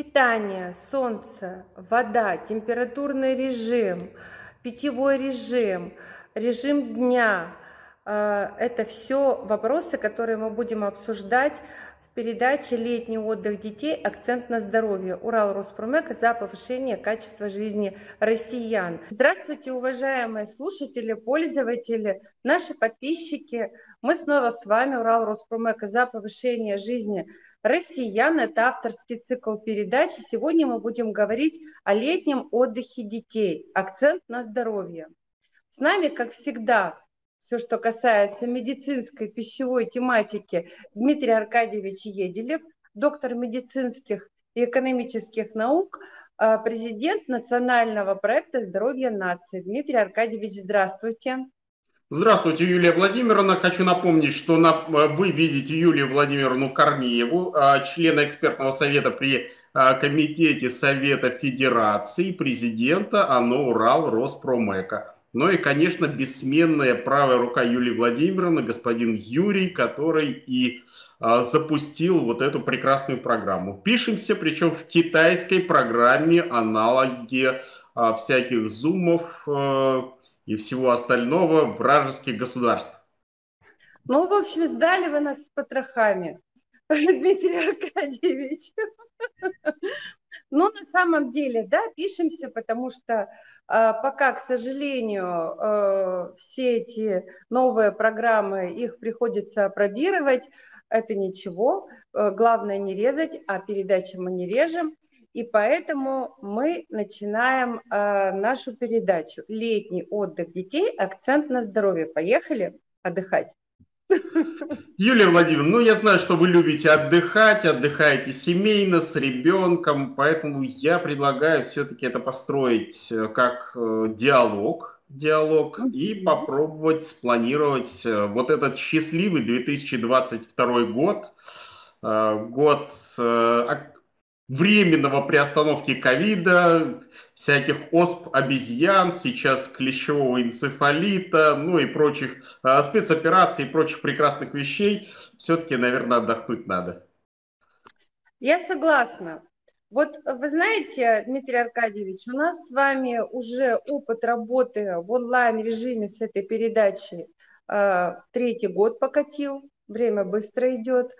Питание, солнце, вода, температурный режим, питьевой режим, режим дня э, – это все вопросы, которые мы будем обсуждать в передаче «Летний отдых детей. Акцент на здоровье» Урал Роспромека за повышение качества жизни россиян. Здравствуйте, уважаемые слушатели, пользователи, наши подписчики. Мы снова с вами, Урал Роспромека за повышение жизни россиян. Это авторский цикл передачи. Сегодня мы будем говорить о летнем отдыхе детей. Акцент на здоровье. С нами, как всегда, все, что касается медицинской пищевой тематики, Дмитрий Аркадьевич Еделев, доктор медицинских и экономических наук, а, президент национального проекта «Здоровье нации». Дмитрий Аркадьевич, здравствуйте. Здравствуйте, Юлия Владимировна. Хочу напомнить, что на, вы видите Юлию Владимировну Корнееву, а, члена экспертного совета при а, Комитете Совета Федерации, президента АНО «Урал Роспромека». Ну и, конечно, бессменная правая рука Юлии Владимировны, господин Юрий, который и а, запустил вот эту прекрасную программу. Пишемся, причем в китайской программе, аналоги всяких зумов а, и всего остального вражеских государств. Ну, в общем, сдали вы нас с потрохами, Дмитрий Аркадьевич. Ну, на самом деле, да, пишемся, потому что а, пока, к сожалению, э, все эти новые программы, их приходится пробировать, это ничего. Э, главное не резать, а передачи мы не режем. И поэтому мы начинаем э, нашу передачу «Летний отдых детей. Акцент на здоровье». Поехали отдыхать. Юлия Владимировна, ну я знаю, что вы любите отдыхать, отдыхаете семейно, с ребенком, поэтому я предлагаю все-таки это построить э, как э, диалог, диалог и попробовать спланировать э, вот этот счастливый 2022 год, год временного приостановки ковида, всяких осп обезьян, сейчас клещевого энцефалита, ну и прочих а, спецопераций и прочих прекрасных вещей, все-таки, наверное, отдохнуть надо. Я согласна. Вот вы знаете, Дмитрий Аркадьевич, у нас с вами уже опыт работы в онлайн-режиме с этой передачей э, третий год покатил, время быстро идет.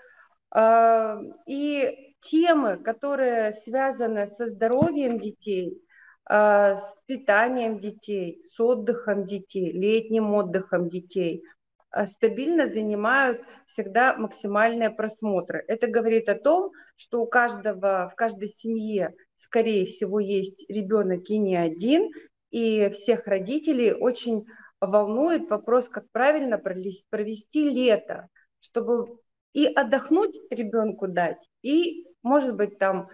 Э, и темы, которые связаны со здоровьем детей, а, с питанием детей, с отдыхом детей, летним отдыхом детей, а, стабильно занимают всегда максимальные просмотры. Это говорит о том, что у каждого, в каждой семье, скорее всего, есть ребенок и не один, и всех родителей очень волнует вопрос, как правильно провести лето, чтобы и отдохнуть ребенку дать, и может быть, там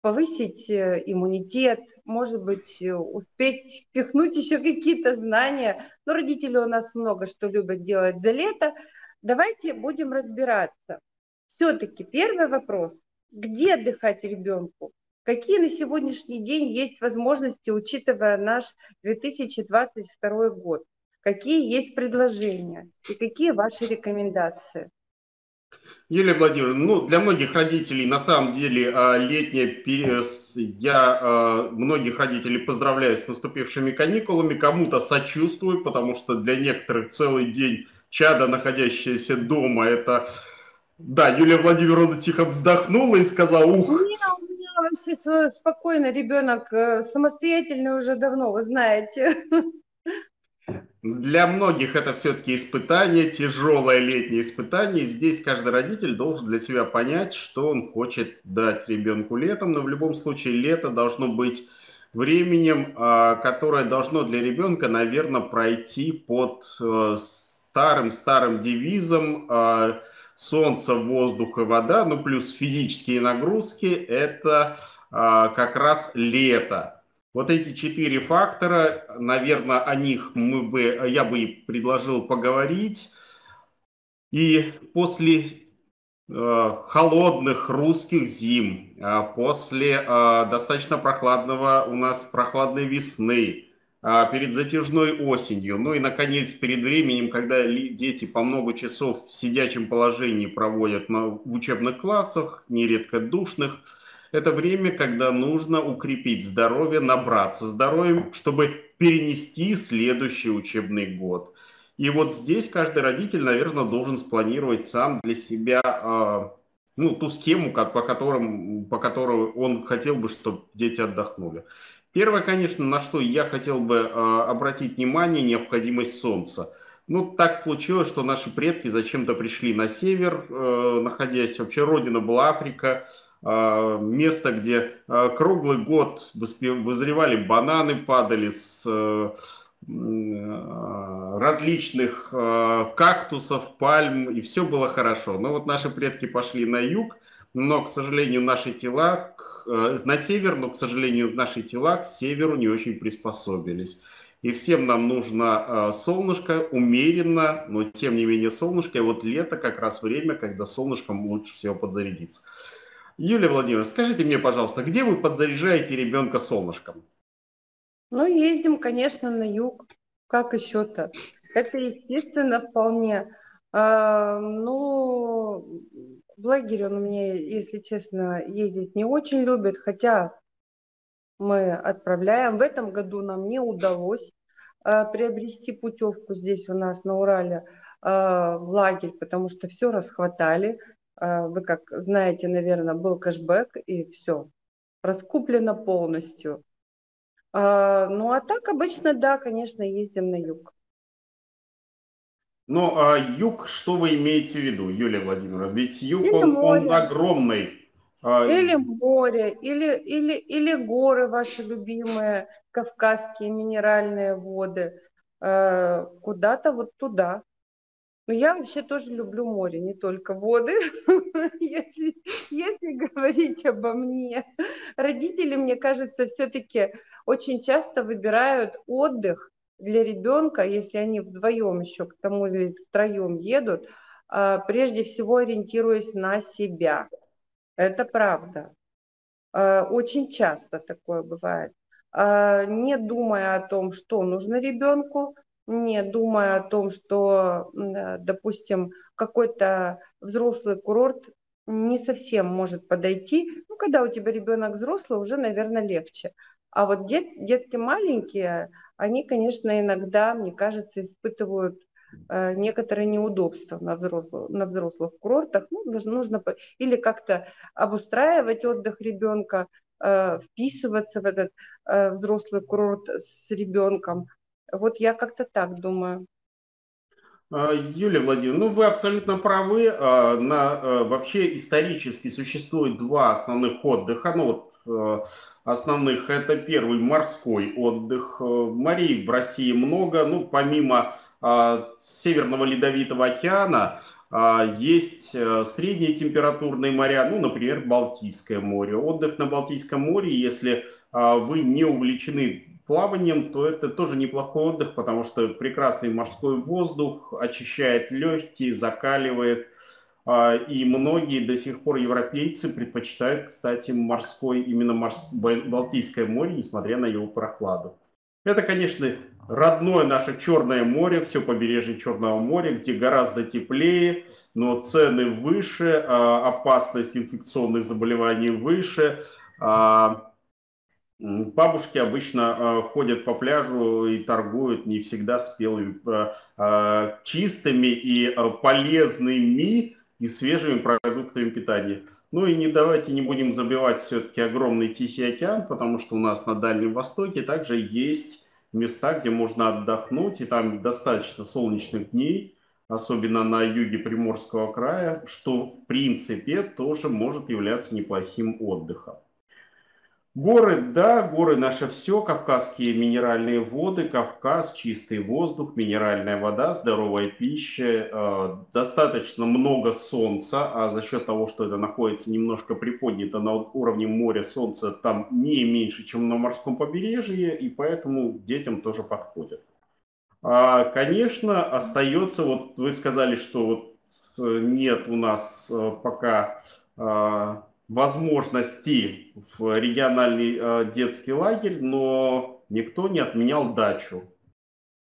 повысить э, иммунитет, может быть, э, успеть впихнуть еще какие-то знания. Но родители у нас много что любят делать за лето. Давайте будем разбираться. Все-таки первый вопрос. Где отдыхать ребенку? Какие на сегодняшний день есть возможности, учитывая наш 2022 год? Какие есть предложения и какие ваши рекомендации? Юлия Владимировна, ну, для многих родителей, на самом деле, а, летняя, я а, многих родителей поздравляю с наступившими каникулами, кому-то сочувствую, потому что для некоторых целый день чада, находящаяся дома, это... Да, Юлия Владимировна тихо вздохнула и сказала, ух... У меня вообще спокойно, ребенок э, самостоятельный уже давно, вы знаете. Для многих это все-таки испытание, тяжелое летнее испытание. Здесь каждый родитель должен для себя понять, что он хочет дать ребенку летом. Но в любом случае лето должно быть временем, а, которое должно для ребенка, наверное, пройти под старым-старым э, девизом а, солнце, воздух и вода, ну плюс физические нагрузки, это а, как раз лето. Вот эти четыре фактора, наверное, о них мы бы, я бы предложил поговорить. И после э, холодных русских зим, э, после э, достаточно прохладного у нас прохладной весны, э, перед затяжной осенью, ну и, наконец, перед временем, когда дети по много часов в сидячем положении проводят на, в учебных классах, нередко душных, Это время, когда нужно укрепить здоровье, набраться здоровьем, чтобы перенести следующий учебный год. И вот здесь каждый родитель, наверное, должен спланировать сам для себя а, ну, ту схему, как, по, которым, по которой он хотел бы, чтобы дети отдохнули. Первое, конечно, на что я хотел бы э, обратить внимание, необходимость солнца. Ну, так случилось, что наши предки зачем-то пришли на север, э, находясь, вообще родина была Африка, место, где э, круглый год вызревали бананы, падали с э, различных э, кактусов, пальм, и все было хорошо. Но вот наши предки пошли на юг, но, к сожалению, наши тела э, на север, но, к сожалению, наши тела к северу не очень приспособились. И всем нам нужно э, солнышко умеренно, но тем не менее солнышко. И вот лето как раз время, когда солнышком лучше всего подзарядиться. Юлия Владимировна, скажите мне, пожалуйста, где вы подзаряжаете ребенка солнышком? Ну, ездим, конечно, на юг. Как еще-то? Это естественно вполне. А, ну, в лагерь он меня, если честно, ездить не очень любит, хотя мы отправляем. В этом году нам не удалось а, приобрести путевку здесь у нас на Урале а, в лагерь, потому что все расхватали. А, вы как знаете, наверное, был кэшбэк и все, раскуплено полностью. А, ну, а так обычно, да, конечно, ездим на юг. Но а юг, что вы имеете в виду, Юлия Владимировна? Ведь юг, он, он огромный. А, или море, или, или, или горы ваши любимые, кавказские минеральные воды. Куда-то вот туда. Но я вообще тоже люблю море, не только воды, если, если говорить обо мне. Родители, мне кажется, все-таки очень часто выбирают отдых для ребенка, если они вдвоем еще к тому же втроем едут, а, прежде всего ориентируясь на себя. Это правда. А, очень часто такое бывает. А, не думая о том, что нужно ребенку, не думая о том, что, допустим, какой-то взрослый курорт не совсем может подойти. Ну, когда у тебя ребенок взрослый, уже, наверное, легче. А вот дет, детки маленькие, они, конечно, иногда, мне кажется, испытывают э, некоторые неудобства на взрослых, на взрослых курортах. Ну, нужно или как-то обустраивать отдых ребенка, э, вписываться в этот э, взрослый курорт с ребенком. Вот я как-то так думаю. А, Юлия Владимировна, ну вы абсолютно правы. А, на, э, вообще исторически существует два основных отдыха. Ну вот основных это первый морской отдых. Морей в России много. Ну помимо а, Северного Ледовитого океана есть средние температурные моря, ну, например, Балтийское море. Отдых на Балтийском море, если вы не увлечены плаванием, то это тоже неплохой отдых, потому что прекрасный морской воздух очищает легкие, закаливает. А, и многие до сих пор европейцы предпочитают, кстати, морской, именно морское, Балтийское море, несмотря на его прохладу. Это, конечно, родное наше Черное море, все побережье Черного моря, где гораздо теплее, но цены выше, а, опасность инфекционных заболеваний выше, а, Бабушки обычно э, ходят по пляжу и торгуют не всегда спелыми, э, э, чистыми и полезными и свежими продуктами питания. Ну и не давайте не будем забивать все-таки огромный Тихий океан, потому что у нас на Дальнем Востоке также есть места, где можно отдохнуть, и там достаточно солнечных дней, особенно на юге Приморского края, что в принципе тоже может являться неплохим отдыхом. Горы, да, горы наше все, кавказские минеральные воды, Кавказ, чистый воздух, минеральная вода, здоровая пища, э, достаточно много солнца, а за счет того, что это находится немножко приподнято на уровне моря, солнца там не меньше, чем на морском побережье, и поэтому детям тоже подходит. А, конечно, остается, вот вы сказали, что вот э, нет у нас э, пока а, возможности в региональный э, детский лагерь, но никто не отменял дачу.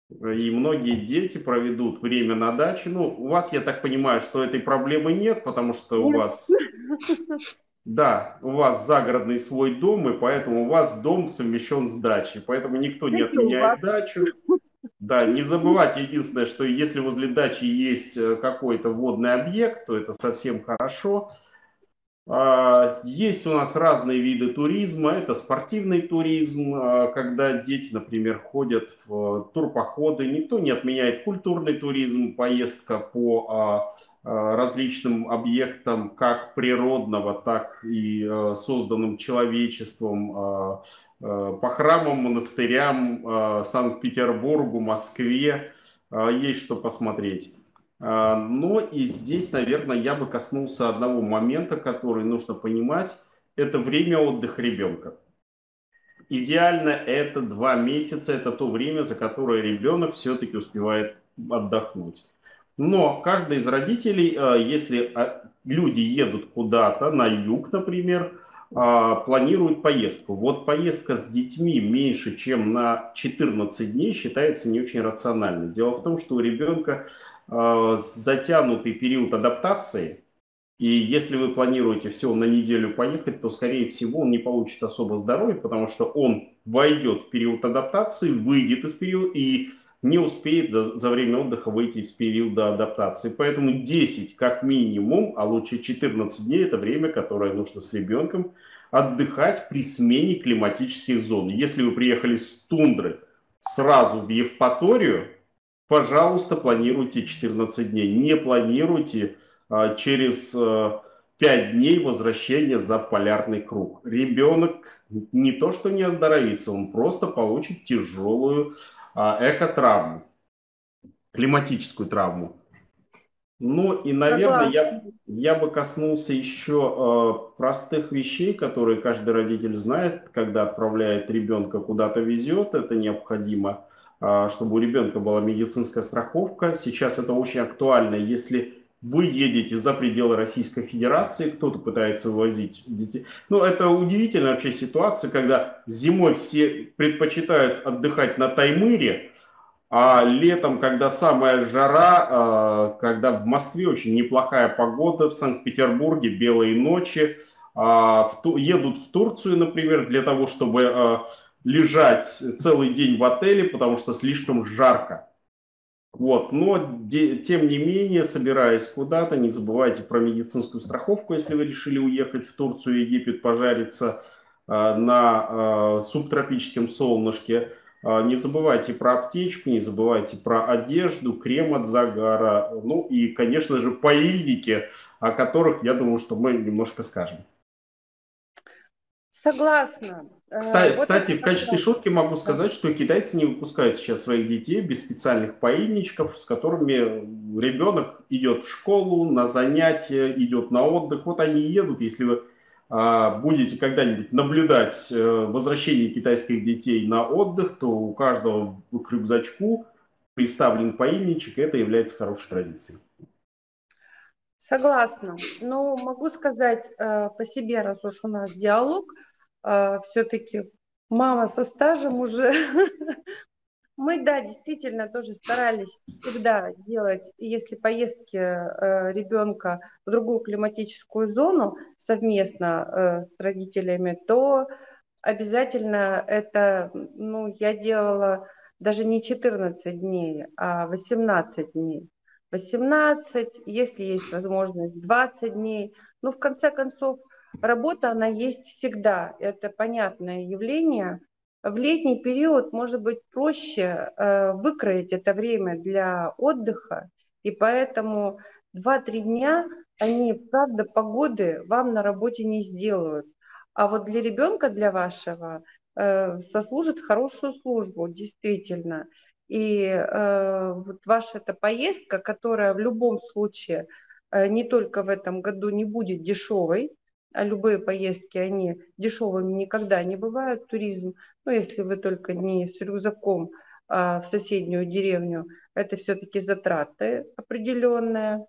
И многие дети проведут время на даче. Ну, у вас, я так понимаю, что этой проблемы нет, потому что у вас Да, у вас загородный свой дом, и поэтому у вас дом совмещен с дачей. Поэтому никто не отменяет дачу. Да, не забывайте единственное, что если возле дачи есть э, какой-то водный объект, то это совсем хорошо. А, есть у нас разные виды туризма. Это спортивный туризм, а, когда дети, например, ходят в турпоходы. Никто не отменяет культурный туризм, поездка по а, различным объектам, как природного, так и созданным человечеством, по храмам, монастырям, Санкт-Петербургу, Москве. Есть что посмотреть. А, но и здесь, наверное, я бы коснулся одного момента, который нужно понимать. Это время отдыха ребенка. Идеально это два месяца, это то время, за которое ребенок все-таки успевает отдохнуть. Но каждый из родителей, а, если а, люди едут куда-то на юг, например, планирует поездку. Вот поездка с детьми меньше, чем на 14 дней считается не очень рациональной. Дело в том, что у ребенка Э, затянутый период адаптации, и если вы планируете все на неделю поехать, то, скорее всего, он не получит особо здоровья, потому что он войдет в период адаптации, выйдет из периода и не успеет за время отдыха выйти из периода адаптации. Поэтому 10 как минимум, а лучше 14 дней – это время, которое нужно с ребенком отдыхать при смене климатических зон. Если вы приехали с тундры сразу в Евпаторию, пожалуйста, планируйте 14 дней. Не планируйте а, через а, 5 дней возвращения за полярный круг. Ребенок не то что не оздоровится, он просто получит тяжелую экотравму, климатическую травму. Ну и, наверное, я, я бы коснулся еще э, простых вещей, которые каждый родитель знает, когда отправляет ребенка куда-то везет, это необходимо. А, чтобы у ребенка была медицинская страховка. Сейчас это очень актуально, если вы едете за пределы Российской Федерации, кто-то пытается вывозить детей. Ну, это удивительная вообще ситуация, когда зимой все предпочитают отдыхать на Таймыре, а летом, когда самая жара, а, когда в Москве очень неплохая погода, в Санкт-Петербурге белые ночи, а, едут в Турцию, например, для того, чтобы лежать целый день в отеле, потому что слишком жарко. Вот, но де, тем не менее, собираясь куда-то, не забывайте про медицинскую страховку, если вы решили уехать в Турцию, Египет, пожариться э, на э, субтропическом солнышке. Э, не забывайте про аптечку, не забывайте про одежду, крем от загара, ну и, конечно же, паильники, о которых, я думаю, что мы немножко скажем. Согласна. Кстати, вот кстати в качестве шутки могу сказать, что китайцы не выпускают сейчас своих детей без специальных поильничков, с которыми ребенок идет в школу, на занятия, идет на отдых. Вот они едут, если вы а, будете когда-нибудь наблюдать а, возвращение китайских детей на отдых, то у каждого к рюкзачку приставлен поильничек, и это является хорошей традицией. Согласна. Но могу сказать э, по себе, раз уж у нас диалог – а, все-таки мама со стажем уже. Мы, да, действительно тоже старались всегда делать, если поездки э, ребенка в другую климатическую зону совместно э, с родителями, то обязательно это, ну, я делала даже не 14 дней, а 18 дней. 18, если есть возможность, 20 дней. Ну, в конце концов, Работа, она есть всегда, это понятное явление. В летний период может быть проще э, выкроить это время для отдыха, и поэтому 2-3 дня они, правда, погоды вам на работе не сделают. А вот для ребенка, для вашего, э, сослужит хорошую службу, действительно. И э, вот ваша эта поездка, которая в любом случае не только в этом году не будет дешевой, любые поездки, они дешевыми никогда не бывают, туризм, ну, если вы только не с рюкзаком а в соседнюю деревню, это все-таки затраты определенные.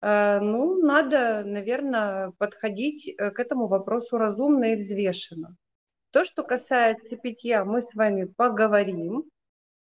А, ну, надо, наверное, подходить э, к этому вопросу разумно и взвешенно. То, что касается питья, мы с вами поговорим.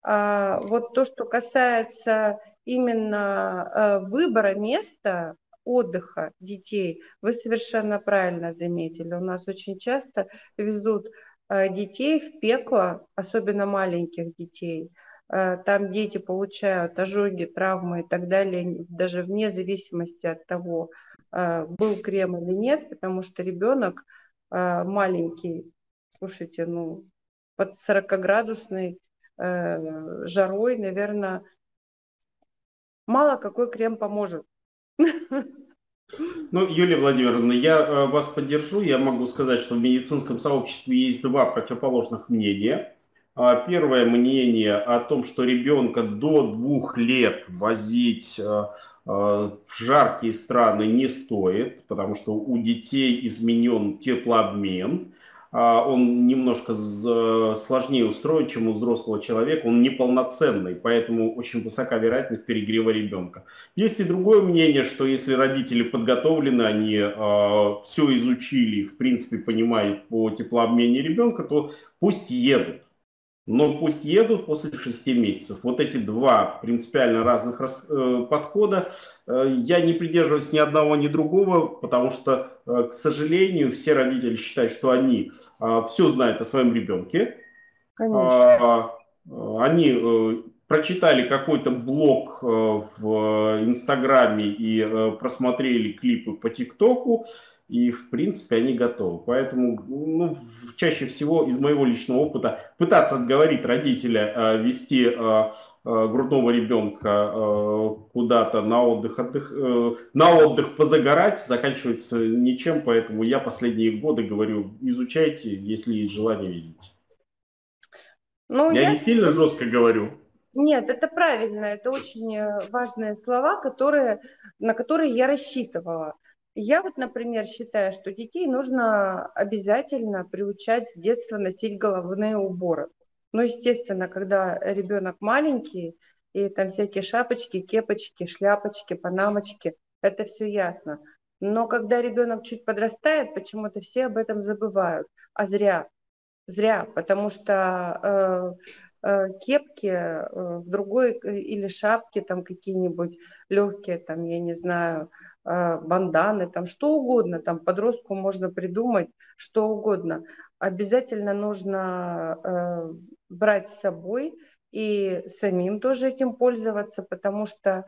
А, вот то, что касается именно э, выбора места, отдыха детей, вы совершенно правильно заметили. У нас очень часто везут э, детей в пекло, особенно маленьких детей. Э, там дети получают ожоги, травмы и так далее, даже вне зависимости от того, э, был крем или нет, потому что ребенок маленький, слушайте, ну, под 40-градусной жарой, наверное, мало какой крем поможет. Ну, Юлия Владимировна, я э, вас поддержу. Я могу сказать, что в медицинском сообществе есть два противоположных мнения. А, первое мнение о том, что ребенка до двух лет возить э, э, в жаркие страны не стоит, потому что у детей изменен теплообмен. А, он немножко сложнее устроен, чем у взрослого человека, он неполноценный, поэтому очень высока вероятность перегрева ребенка. Есть и другое мнение, что если родители подготовлены, они э, все изучили, в принципе понимают по теплообмене ребенка, то пусть едут но пусть едут после 6 месяцев. Вот эти два принципиально разных э, подхода. Э, я не придерживаюсь ни одного, ни другого, потому что, э, к сожалению, все родители считают, что они все знают о своем ребенке. Конечно. Они прочитали какой-то блог в Инстаграме и просмотрели клипы по ТикТоку, и, в принципе, они готовы. Поэтому, ну, чаще всего из моего личного опыта пытаться отговорить родителя э, вести э, э, грудного ребенка э, куда-то на отдых, отдых э, на отдых позагорать заканчивается ничем, поэтому я последние годы говорю, изучайте, если есть желание, везите. Ну, я, я не сильно жестко говорю. Нет, это правильно, это очень э, важные слова, которые, на которые я рассчитывала. Я вот, например, считаю, что детей нужно обязательно приучать с детства носить головные уборы. Ну, естественно, когда ребенок маленький, и там всякие шапочки, кепочки, шляпочки, панамочки, это все ясно. Но когда ребенок чуть подрастает, почему-то все об этом забывают. А зря. Зря, потому что э, э, кепки э, в другой э, или шапки там какие-нибудь легкие, там, я не знаю, банданы, там что угодно, там подростку можно придумать что угодно. Обязательно нужно э, брать с собой и самим тоже этим пользоваться, потому что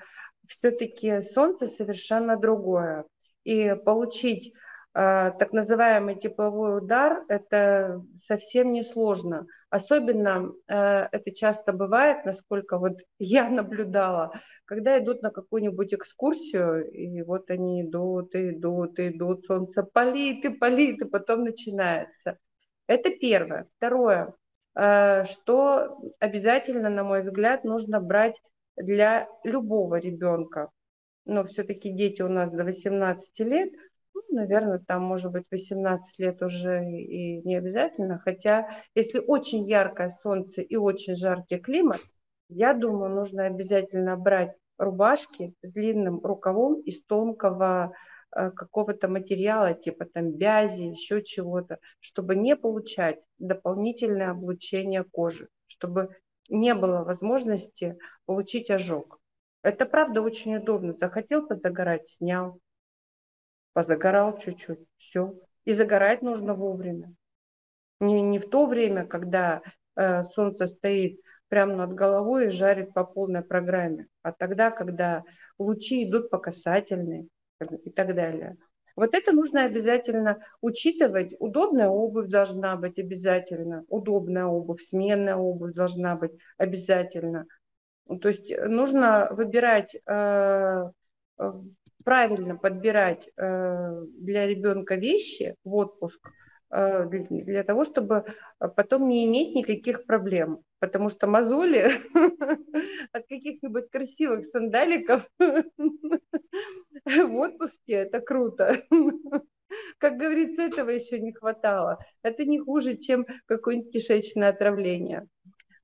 все-таки солнце совершенно другое. И получить э, так называемый тепловой удар – это совсем не сложно. Особенно э, это часто бывает, насколько вот я наблюдала, когда идут на какую-нибудь экскурсию, и вот они идут, и идут, и идут, солнце палит, и палит, и потом начинается. Это первое. Второе, э, что обязательно, на мой взгляд, нужно брать для любого ребенка. Но все-таки дети у нас до 18 лет, ну, наверное, там, может быть, 18 лет уже и не обязательно. Хотя, если очень яркое солнце и очень жаркий климат, я думаю, нужно обязательно брать рубашки с длинным рукавом из тонкого э, какого-то материала, типа там бязи, еще чего-то, чтобы не получать дополнительное облучение кожи, чтобы не было возможности получить ожог. Это правда очень удобно. Захотел позагорать, снял, позагорал чуть-чуть, все. И загорать нужно вовремя. Не, не в то время, когда э, солнце стоит прямо над головой и жарит по полной программе, а тогда, когда лучи идут по касательной и так далее. Вот это нужно обязательно учитывать. Удобная обувь должна быть обязательно. Удобная обувь, сменная обувь должна быть обязательно. То есть нужно выбирать, э, правильно подбирать э, для ребенка вещи в отпуск – Э, для того, чтобы потом не иметь никаких проблем. Потому что мозоли от каких-нибудь красивых сандаликов в отпуске это круто. Как говорится, этого еще не хватало. Это не хуже, чем какое-нибудь кишечное отравление.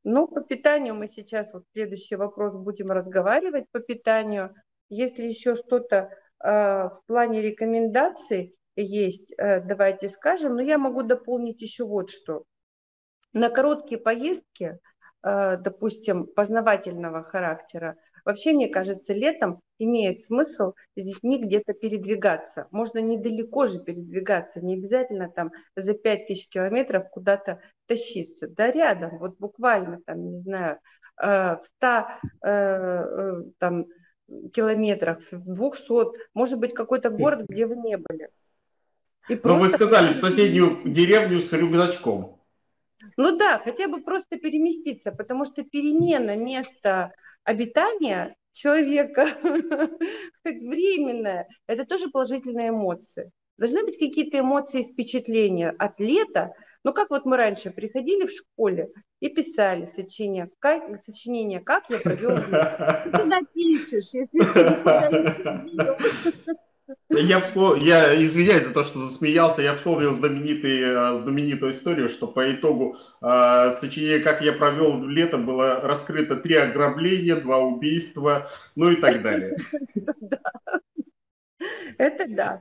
Но по питанию мы сейчас, вот следующий вопрос, будем разговаривать по питанию. Если еще что-то э, в плане рекомендаций, есть, э, давайте скажем, но я могу дополнить еще вот что. На короткие поездки, э, допустим, познавательного характера, Вообще, мне кажется, летом имеет смысл с детьми где-то передвигаться. Можно недалеко же передвигаться, не обязательно там за 5000 километров куда-то тащиться. Да рядом, вот буквально там, не знаю, э, в 100 э, э, там, километрах, в 200, может быть, какой-то город, где вы не были. И Но вы сказали, в соседнюю деревню с рюкзачком. Ну да, хотя бы просто переместиться, потому что перемена места обитания человека, хоть временная, это тоже положительные эмоции. Должны быть какие-то эмоции, впечатления от лета. Ну, как вот мы раньше приходили в школе и писали сочинение, как, сочинение, как я провел. Ты туда пишешь, если я, вспом... я извиняюсь за то, что засмеялся. Я вспомнил знаменитый, э, знаменитую историю, что по итогу э, сочинения «Как я провел лето» было раскрыто три ограбления, два убийства, ну и так далее. Это да.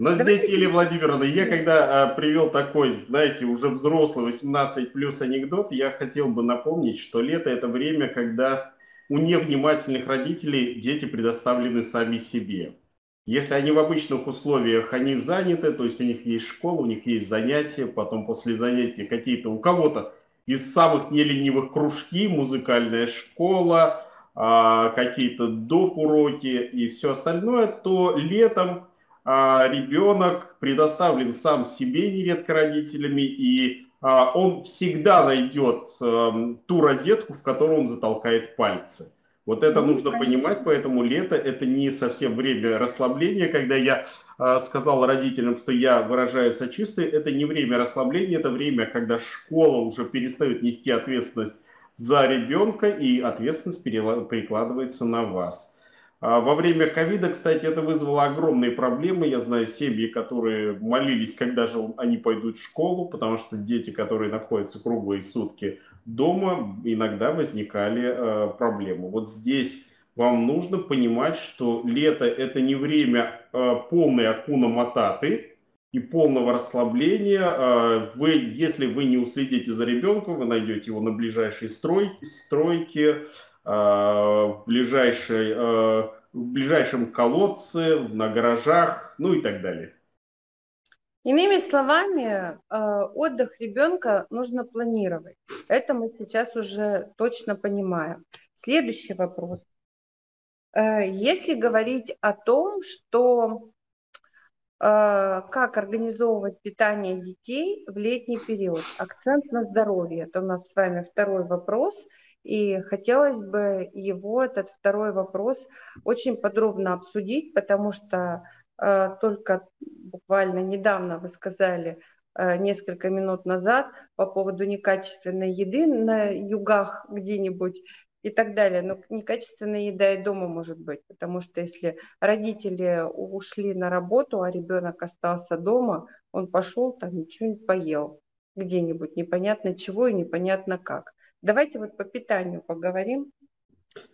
Но здесь, Елена Владимировна, я когда а, привел такой, знаете, уже взрослый 18 плюс анекдот, я хотел бы напомнить, что лето это время, когда у невнимательных родителей дети предоставлены сами себе. Если они в обычных условиях, они заняты, то есть у них есть школа, у них есть занятия, потом после занятий какие-то у кого-то из самых неленивых кружки, музыкальная школа, а, какие-то доп. уроки и все остальное, то летом а, ребенок предоставлен сам себе нередко родителями, и а, он всегда найдет эм, ту розетку, в которую он затолкает пальцы. Вот это ну, нужно понимать, поэтому лето это не совсем время расслабления. Когда я э, сказал родителям, что я выражаю сочувствие, это не время расслабления, это время, когда школа уже перестает нести ответственность за ребенка и ответственность перекладывается на вас. А во время ковида, кстати, это вызвало огромные проблемы. Я знаю семьи, которые молились, когда же они пойдут в школу, потому что дети, которые находятся круглые сутки дома, иногда возникали э, проблемы. Вот здесь вам нужно понимать, что лето это не время э, полной акуна мататы и полного расслабления. Э, вы, если вы не уследите за ребенком, вы найдете его на ближайшей стройке, стройке в, ближайшей, а, в ближайшем колодце, на гаражах, ну и так далее. Иными словами, а, отдых ребенка нужно планировать. Это мы сейчас уже точно понимаем. Следующий вопрос. Если говорить о том, что как организовывать питание детей в летний период, акцент на здоровье, это у нас с вами второй вопрос – и хотелось бы его, этот второй вопрос, очень подробно обсудить, потому что э, только буквально недавно вы сказали, э, несколько минут назад по поводу некачественной еды на югах где-нибудь и так далее. Но некачественная еда и дома может быть, потому что если родители ушли на работу, а ребенок остался дома, он пошел там ничего не поел где-нибудь, непонятно чего и непонятно как. Давайте вот по питанию поговорим.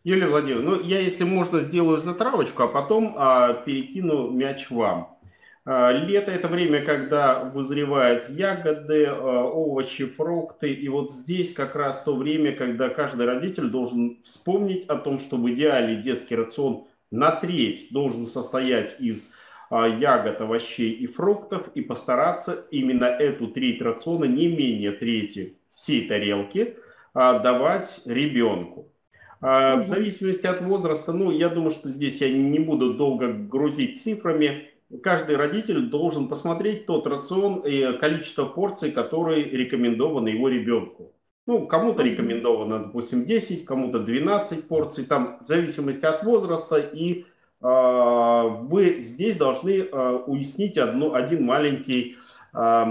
Юлия Владимировна, ну я, если можно, сделаю затравочку, а потом а, перекину мяч вам. А, лето – это время, когда вызревают ягоды, а, овощи, фрукты. И вот здесь как раз то время, когда каждый родитель должен вспомнить о том, что в идеале детский рацион на треть должен состоять из а, ягод, овощей и фруктов и постараться именно эту треть рациона, не менее трети всей тарелки – давать ребенку. В зависимости от возраста, ну, я думаю, что здесь я не буду долго грузить цифрами. Каждый родитель должен посмотреть тот рацион и количество порций, которые рекомендованы его ребенку. Ну, кому-то рекомендовано, допустим, 10, кому-то 12 порций, там в зависимости от возраста. И э, вы здесь должны э, уяснить одну, один маленький, э,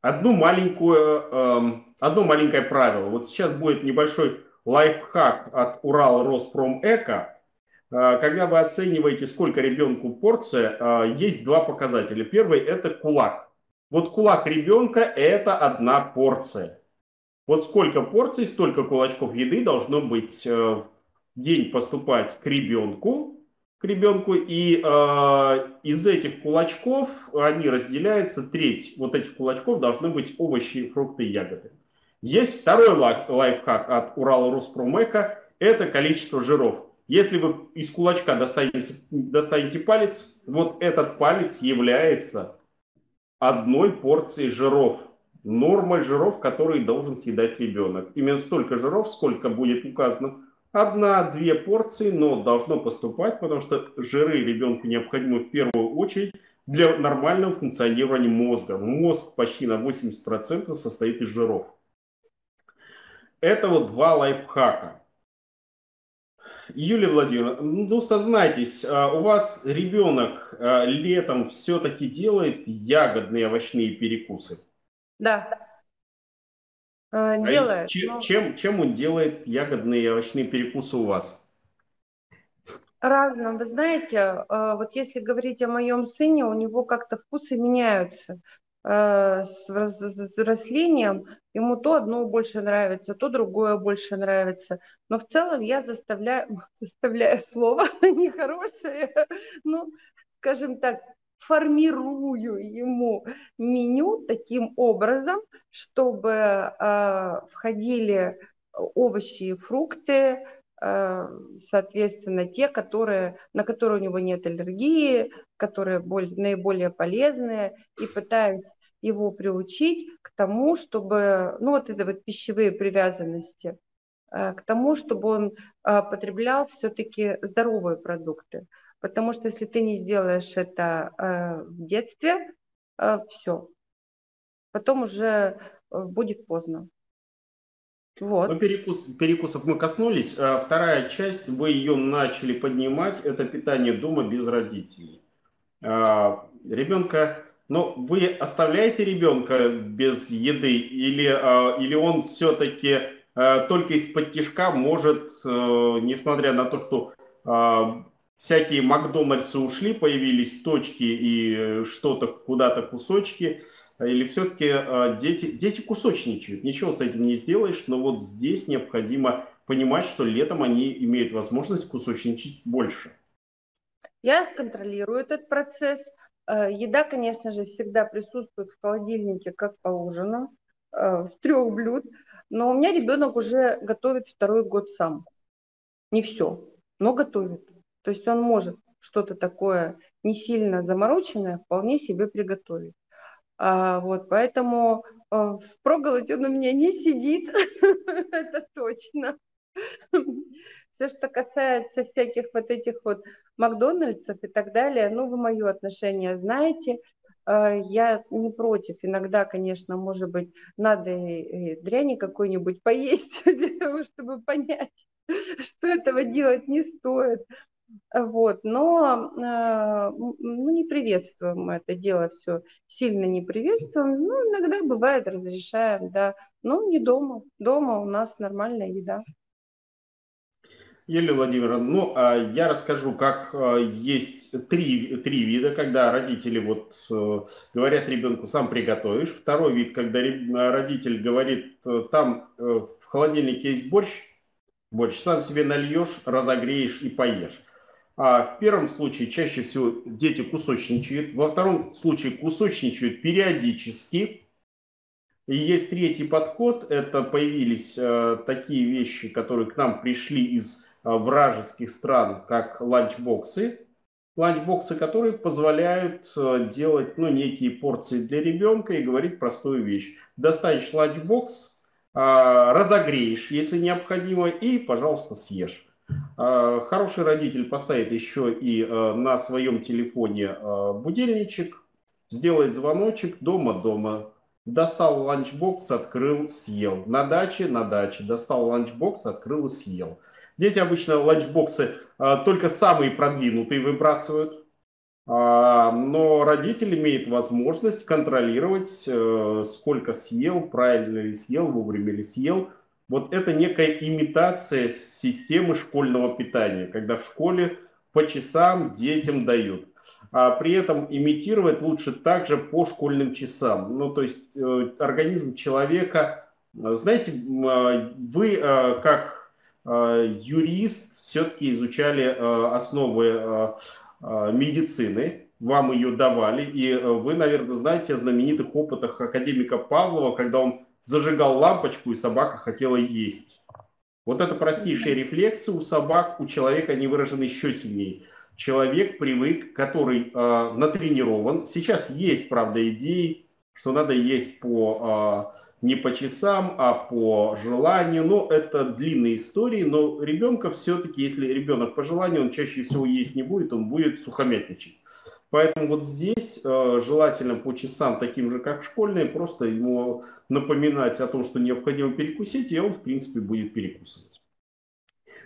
одну маленькую э, одно маленькое правило. Вот сейчас будет небольшой лайфхак от Урал Роспромэко. А, когда вы оцениваете, сколько ребенку порция, а, есть два показателя. Первый – это кулак. Вот кулак ребенка – это одна порция. Вот сколько порций, столько кулачков еды должно быть э, в день поступать к ребенку, к ребенку, и э, из этих кулачков они разделяются, треть вот этих кулачков должны быть овощи, фрукты ягоды. Есть второй лайфхак от Урала Руспромека. это количество жиров. Если вы из кулачка достанете, достанете палец, вот этот палец является одной порцией жиров. Нормой жиров, которые должен съедать ребенок. Именно столько жиров, сколько будет указано. Одна-две порции, но должно поступать, потому что жиры ребенку необходимы в первую очередь для нормального функционирования мозга. Мозг почти на 80% состоит из жиров. Это вот два лайфхака. Юлия Владимировна, ну сознайтесь, а, у вас ребенок а, летом все-таки делает ягодные овощные перекусы? Да. А, делает. Чем, но... чем, чем он делает ягодные овощные перекусы у вас? Разным. Вы знаете, вот если говорить о моем сыне, у него как-то вкусы меняются. Э, с взрослением, ему то одно больше нравится, то другое больше нравится. Но в целом я заставляю, заставляю слово нехорошее, ну, скажем так, формирую ему меню таким образом, чтобы э, входили овощи и фрукты, э, соответственно, те, которые, на которые у него нет аллергии, которые более, наиболее полезные, и пытаюсь его приучить к тому, чтобы, ну вот это вот пищевые привязанности, э, к тому, чтобы он э, потреблял все-таки здоровые продукты. Потому что если ты не сделаешь это э, в детстве, все, потом уже будет поздно. Вот. Ну, перекус, перекусов мы коснулись. Вторая часть, вы ее начали поднимать, это питание дома без родителей. А, ребенка, но вы оставляете ребенка без еды или, а, или он все-таки а, только из-под тяжка может, несмотря на то, что всякие Макдональдсы ушли, появились точки и что-то куда-то кусочки, или все-таки дети, дети кусочничают, ничего с этим не сделаешь, но вот здесь необходимо понимать, что летом они имеют возможность кусочничать больше. Я контролирую этот процесс. Э, еда, конечно же, всегда присутствует в холодильнике, как положено, э, с трех блюд. Но у меня ребенок уже готовит второй год сам. Не все, но готовит. То есть он может что-то такое не сильно замороченное вполне себе приготовить. А, вот, поэтому э, в проголодь он у меня не сидит, это точно. Все, что касается всяких вот этих вот Макдональдсов и так далее, ну, вы мое отношение знаете, э, я не против. Иногда, конечно, может быть, надо дряни какой-нибудь поесть для того, чтобы понять, что этого делать не стоит. Вот, но э, ну, не приветствуем это дело все, сильно не приветствуем. Ну, иногда бывает, разрешаем, да, но не дома. Дома у нас нормальная еда. Юлия Владимировна, ну, а я расскажу, как а, есть три, три вида, когда родители вот э, говорят ребенку, сам приготовишь. Второй вид, когда родитель говорит, э, там э, в холодильнике есть борщ, борщ, сам себе нальешь, разогреешь и поешь. А в первом случае чаще всего дети кусочничают, во втором случае кусочничают периодически. И есть третий подход, это появились такие вещи, которые к нам пришли из Э, вражеских стран, как ланчбоксы. Ланчбоксы, которые позволяют э, делать ну, некие порции для ребенка и говорить простую вещь. Достанешь ланчбокс, э, разогреешь, если необходимо, и, пожалуйста, съешь. Хороший родитель поставит еще и на своем телефоне будильничек, сделает звоночек дома-дома. Достал ланчбокс, открыл, съел. На даче, на даче. Достал ланчбокс, открыл и съел. Дети обычно ланчбоксы а, только самые продвинутые выбрасывают, а, но родитель имеет возможность контролировать, э, сколько съел, правильно ли съел, вовремя ли съел. Вот это некая имитация системы школьного питания, когда в школе по часам детям дают. А при этом имитировать лучше также по школьным часам. Ну, то есть э, организм человека, знаете, вы как Э, юрист, все-таки изучали э, основы э, медицины, вам ее давали, и вы, наверное, знаете о знаменитых опытах академика Павлова, когда он зажигал лампочку, и собака хотела есть. Вот это простейшие рефлексы у собак, у человека они выражены еще сильнее. Человек привык, который э, натренирован. Сейчас есть, правда, идеи, что надо есть по э, не по часам, а по желанию. Но это длинные истории, но ребенка все-таки, если ребенок по желанию, он чаще всего есть не будет, он будет сухомятничать. Поэтому вот здесь э, желательно по часам, таким же как школьные, просто ему напоминать о том, что необходимо перекусить, и он, в принципе, будет перекусывать.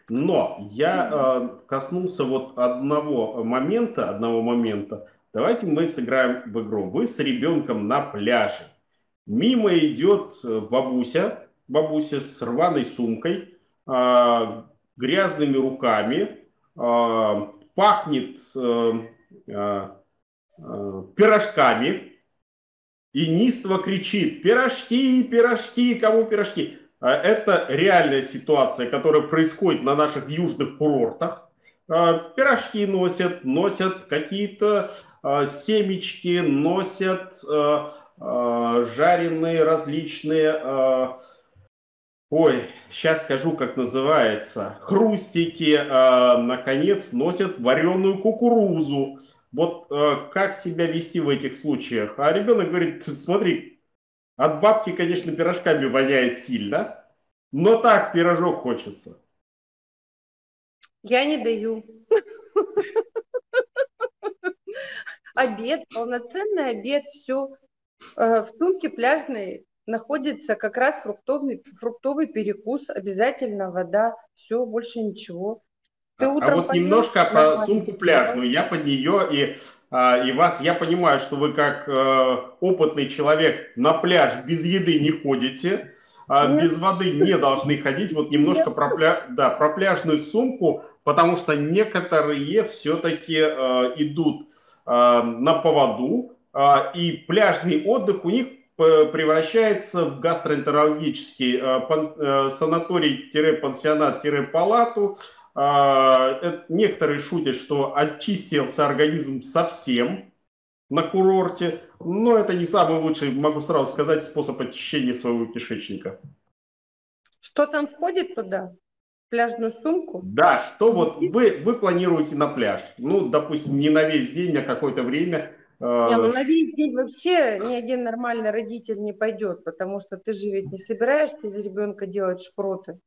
Но я э, коснулся вот одного момента, одного момента. Давайте мы сыграем в игру. Вы с ребенком на пляже. Мимо идет э, бабуся, бабуся с рваной сумкой, э, грязными руками, э, пахнет э, э, пирожками и неистово кричит «Пирожки, пирожки, кому пирожки?» Это реальная ситуация, которая происходит на наших южных курортах. Пирожки носят, носят какие-то семечки, носят жареные различные, э, ой, сейчас скажу, как называется, хрустики, э, наконец, носят вареную кукурузу. Вот как себя вести в этих случаях? А ребенок говорит, смотри, от бабки, конечно, пирожками воняет сильно, но так пирожок хочется. Я не даю. Обед, полноценный обед, все в сумке пляжной находится как раз фруктовый, фруктовый перекус, обязательно вода, все, больше ничего. Ты а, а вот немножко про сумку пляжную. Я под нее и, а, и вас, я понимаю, что вы как э, опытный человек на пляж без еды не ходите, а без воды не должны ходить. Вот немножко про, пля... да, про пляжную сумку, потому что некоторые все-таки э, идут э, на поводу, а, и пляжный отдых у них э, превращается в гастроэнтерологический э, э, санаторий-пансионат-палату. А, некоторые шутят, что очистился организм совсем на курорте, но это не самый лучший, могу сразу сказать, способ очищения своего кишечника. Что там входит туда? пляжную сумку? Да, что вот вы, вы планируете на пляж? Ну, допустим, не на весь день, а какое-то время – не, ну на весь день вообще ни один нормальный родитель не пойдет, потому что ты же ведь не собираешься из ребенка делать шпроты.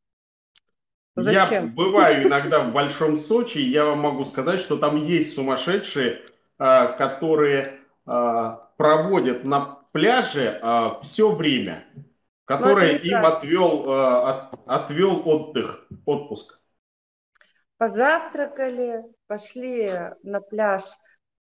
Зачем? Я бываю иногда в Большом Сочи, и я вам могу сказать, что там есть сумасшедшие, а, которые а, проводят на пляже все время, которые им отвел, отвел отдых, отпуск. Позавтракали, пошли на пляж –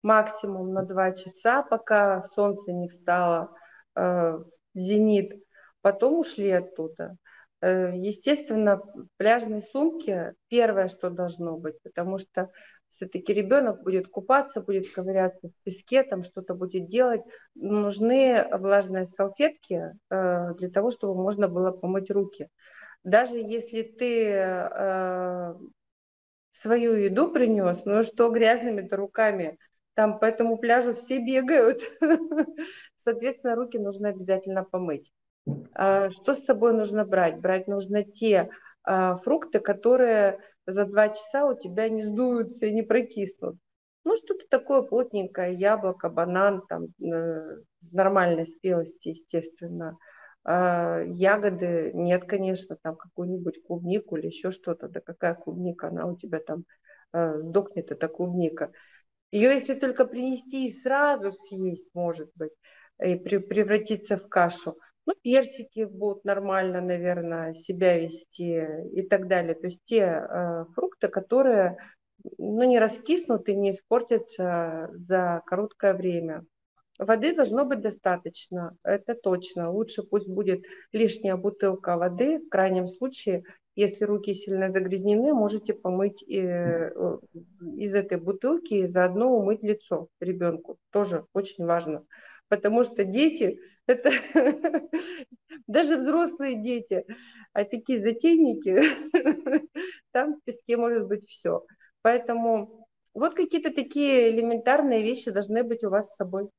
максимум на 2 часа, пока солнце не встало э, в зенит. Потом ушли оттуда. Э, естественно, пляжные сумки первое, что должно быть, потому что все-таки ребенок будет купаться, будет ковыряться в песке, там что-то будет делать. Нужны влажные салфетки э, для того, чтобы можно было помыть руки. Даже если ты э, свою еду принес, ну что грязными-то руками там по этому пляжу все бегают. Соответственно, руки нужно обязательно помыть. А что с собой нужно брать? Брать нужно те а, фрукты, которые за два часа у тебя не сдуются и не прокиснут. Ну, что-то такое плотненькое, яблоко, банан, там, э, нормальной спелости, естественно. А, ягоды нет, конечно, там какую-нибудь клубнику или еще что-то. Да какая клубника, она у тебя там э, сдохнет, эта клубника. Ее, если только принести и сразу съесть, может быть, и превратиться в кашу. Ну, персики будут нормально, наверное, себя вести и так далее. То есть те э, фрукты, которые ну, не раскиснут и не испортятся за короткое время. Воды должно быть достаточно, это точно. Лучше пусть будет лишняя бутылка воды, в крайнем случае если руки сильно загрязнены, можете помыть э, из этой бутылки и заодно умыть лицо ребенку. Тоже очень важно. Потому что дети, это даже взрослые дети, а такие затейники, там в песке может быть все. Поэтому вот какие-то такие элементарные вещи должны быть у вас с собой.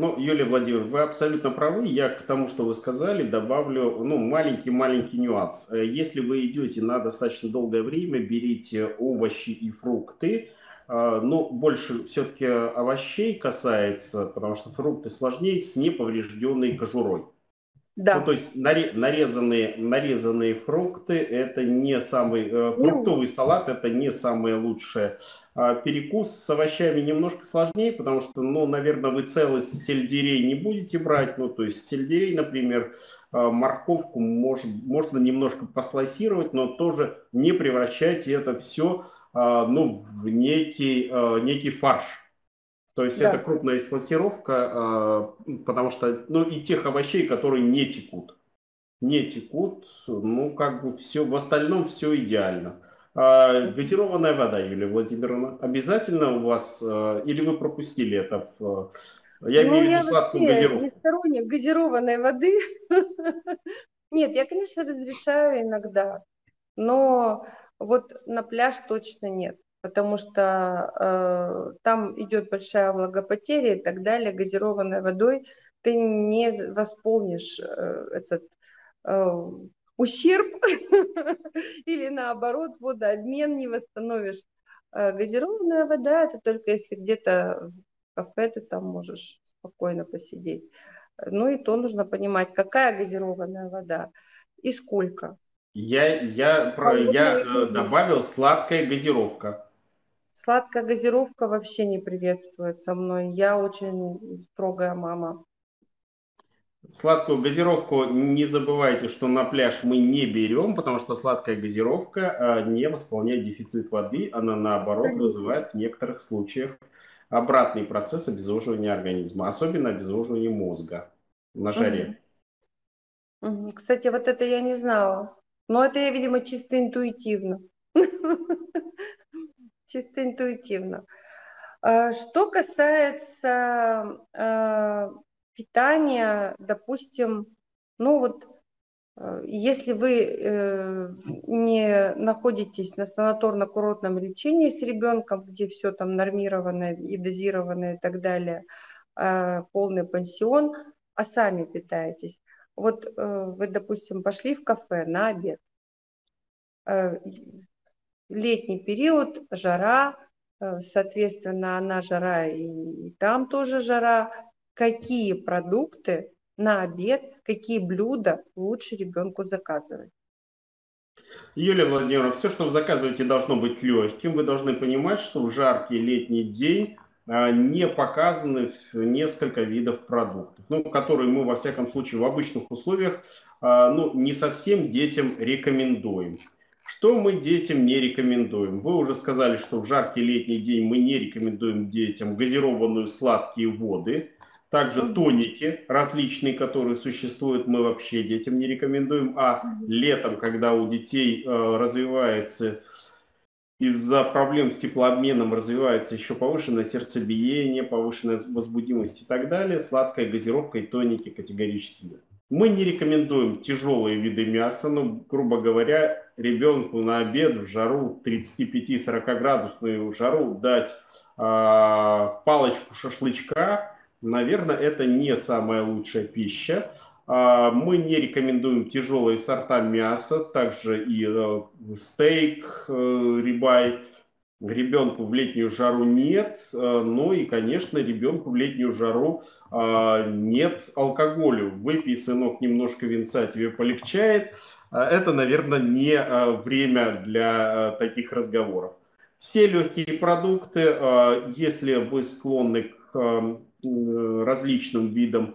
Ну, Юлия Владимировна, вы абсолютно правы. Я к тому, что вы сказали, добавлю ну, маленький-маленький нюанс. Э, если вы идете на достаточно долгое время, берите овощи и фрукты, э, ну, больше все-таки овощей касается, потому что фрукты сложнее с неповрежденной кожурой. Да. Ну, то есть нарезанные, нарезанные фрукты – это не самый… Э, ну. Фруктовый салат – это не самое лучшее. А перекус с овощами немножко сложнее, потому что, ну, наверное, вы целость сельдерей не будете брать. Ну, то есть сельдерей, например, э, морковку может, можно немножко послайсировать, но тоже не превращайте это все э, ну, в некий, некий фарш. То есть да. это крупная слоссировка, а, потому что, ну и тех овощей, которые не текут. Не текут, ну как бы все, в остальном все идеально. А, газированная вода, Юлия Владимировна, обязательно у вас, а, или вы пропустили это? В, я ну, имею в виду сладкую газировку. не сторонник газированной воды. Нет, я, конечно, разрешаю иногда, но вот на пляж точно нет потому что э, там идет большая влагопотеря и так далее, газированной водой ты не восполнишь э, этот э, ущерб или наоборот водообмен не восстановишь. Э, газированная вода это только если где-то в кафе ты там можешь спокойно посидеть. Ну и то нужно понимать, какая газированная вода и сколько. Я, я, про, я э, добавил сладкая газировка. Сладкая газировка вообще не приветствуется мной. Я очень строгая мама. Сладкую газировку не забывайте, что на пляж мы не берем, потому что сладкая газировка а, не восполняет дефицит воды, она наоборот вызывает в некоторых случаях обратный процесс обезвоживания организма, особенно обезвоживания мозга на жаре. Кстати, вот это я не знала. Но это я, видимо, чисто интуитивно. чисто интуитивно. А, что касается э, питания, допустим, ну вот э, если вы э, не находитесь на санаторно-курортном лечении с ребенком, где все там нормировано и дозировано и так далее, полный пансион, а сами питаетесь. Вот вы, допустим, пошли в кафе на обед летний период, жара, э, соответственно, она жара и, и там тоже жара. Какие продукты на обед, какие блюда лучше ребенку заказывать? Юлия Владимировна, все, что вы заказываете, должно быть легким. Вы должны понимать, что в жаркий летний день а, не показаны несколько видов продуктов, ну, которые мы, во всяком случае, в обычных условиях а, ну, не совсем детям рекомендуем. Что мы детям не рекомендуем? Вы уже сказали, что в жаркий летний день мы не рекомендуем детям газированную сладкие воды. Также тоники различные, которые существуют, мы вообще детям не рекомендуем. А летом, когда у детей э, развивается из-за проблем с теплообменом развивается еще повышенное сердцебиение, повышенная возбудимость и так далее, сладкая газировка и тоники категорически нет. Мы не рекомендуем тяжелые виды мяса, но, грубо говоря, ребенку на обед в жару 35-40 градусную жару дать э, палочку шашлычка, наверное, это не самая лучшая пища. Э, мы не рекомендуем тяжелые сорта мяса, также и э, стейк, э, рибай – Ребенку в летнюю жару нет, э, ну и, конечно, ребенку в летнюю жару э, нет алкоголю. Выпей, сынок, немножко винца, тебе полегчает. Э, это, наверное, не время для таких разговоров. Все легкие продукты, если вы склонны к различным видам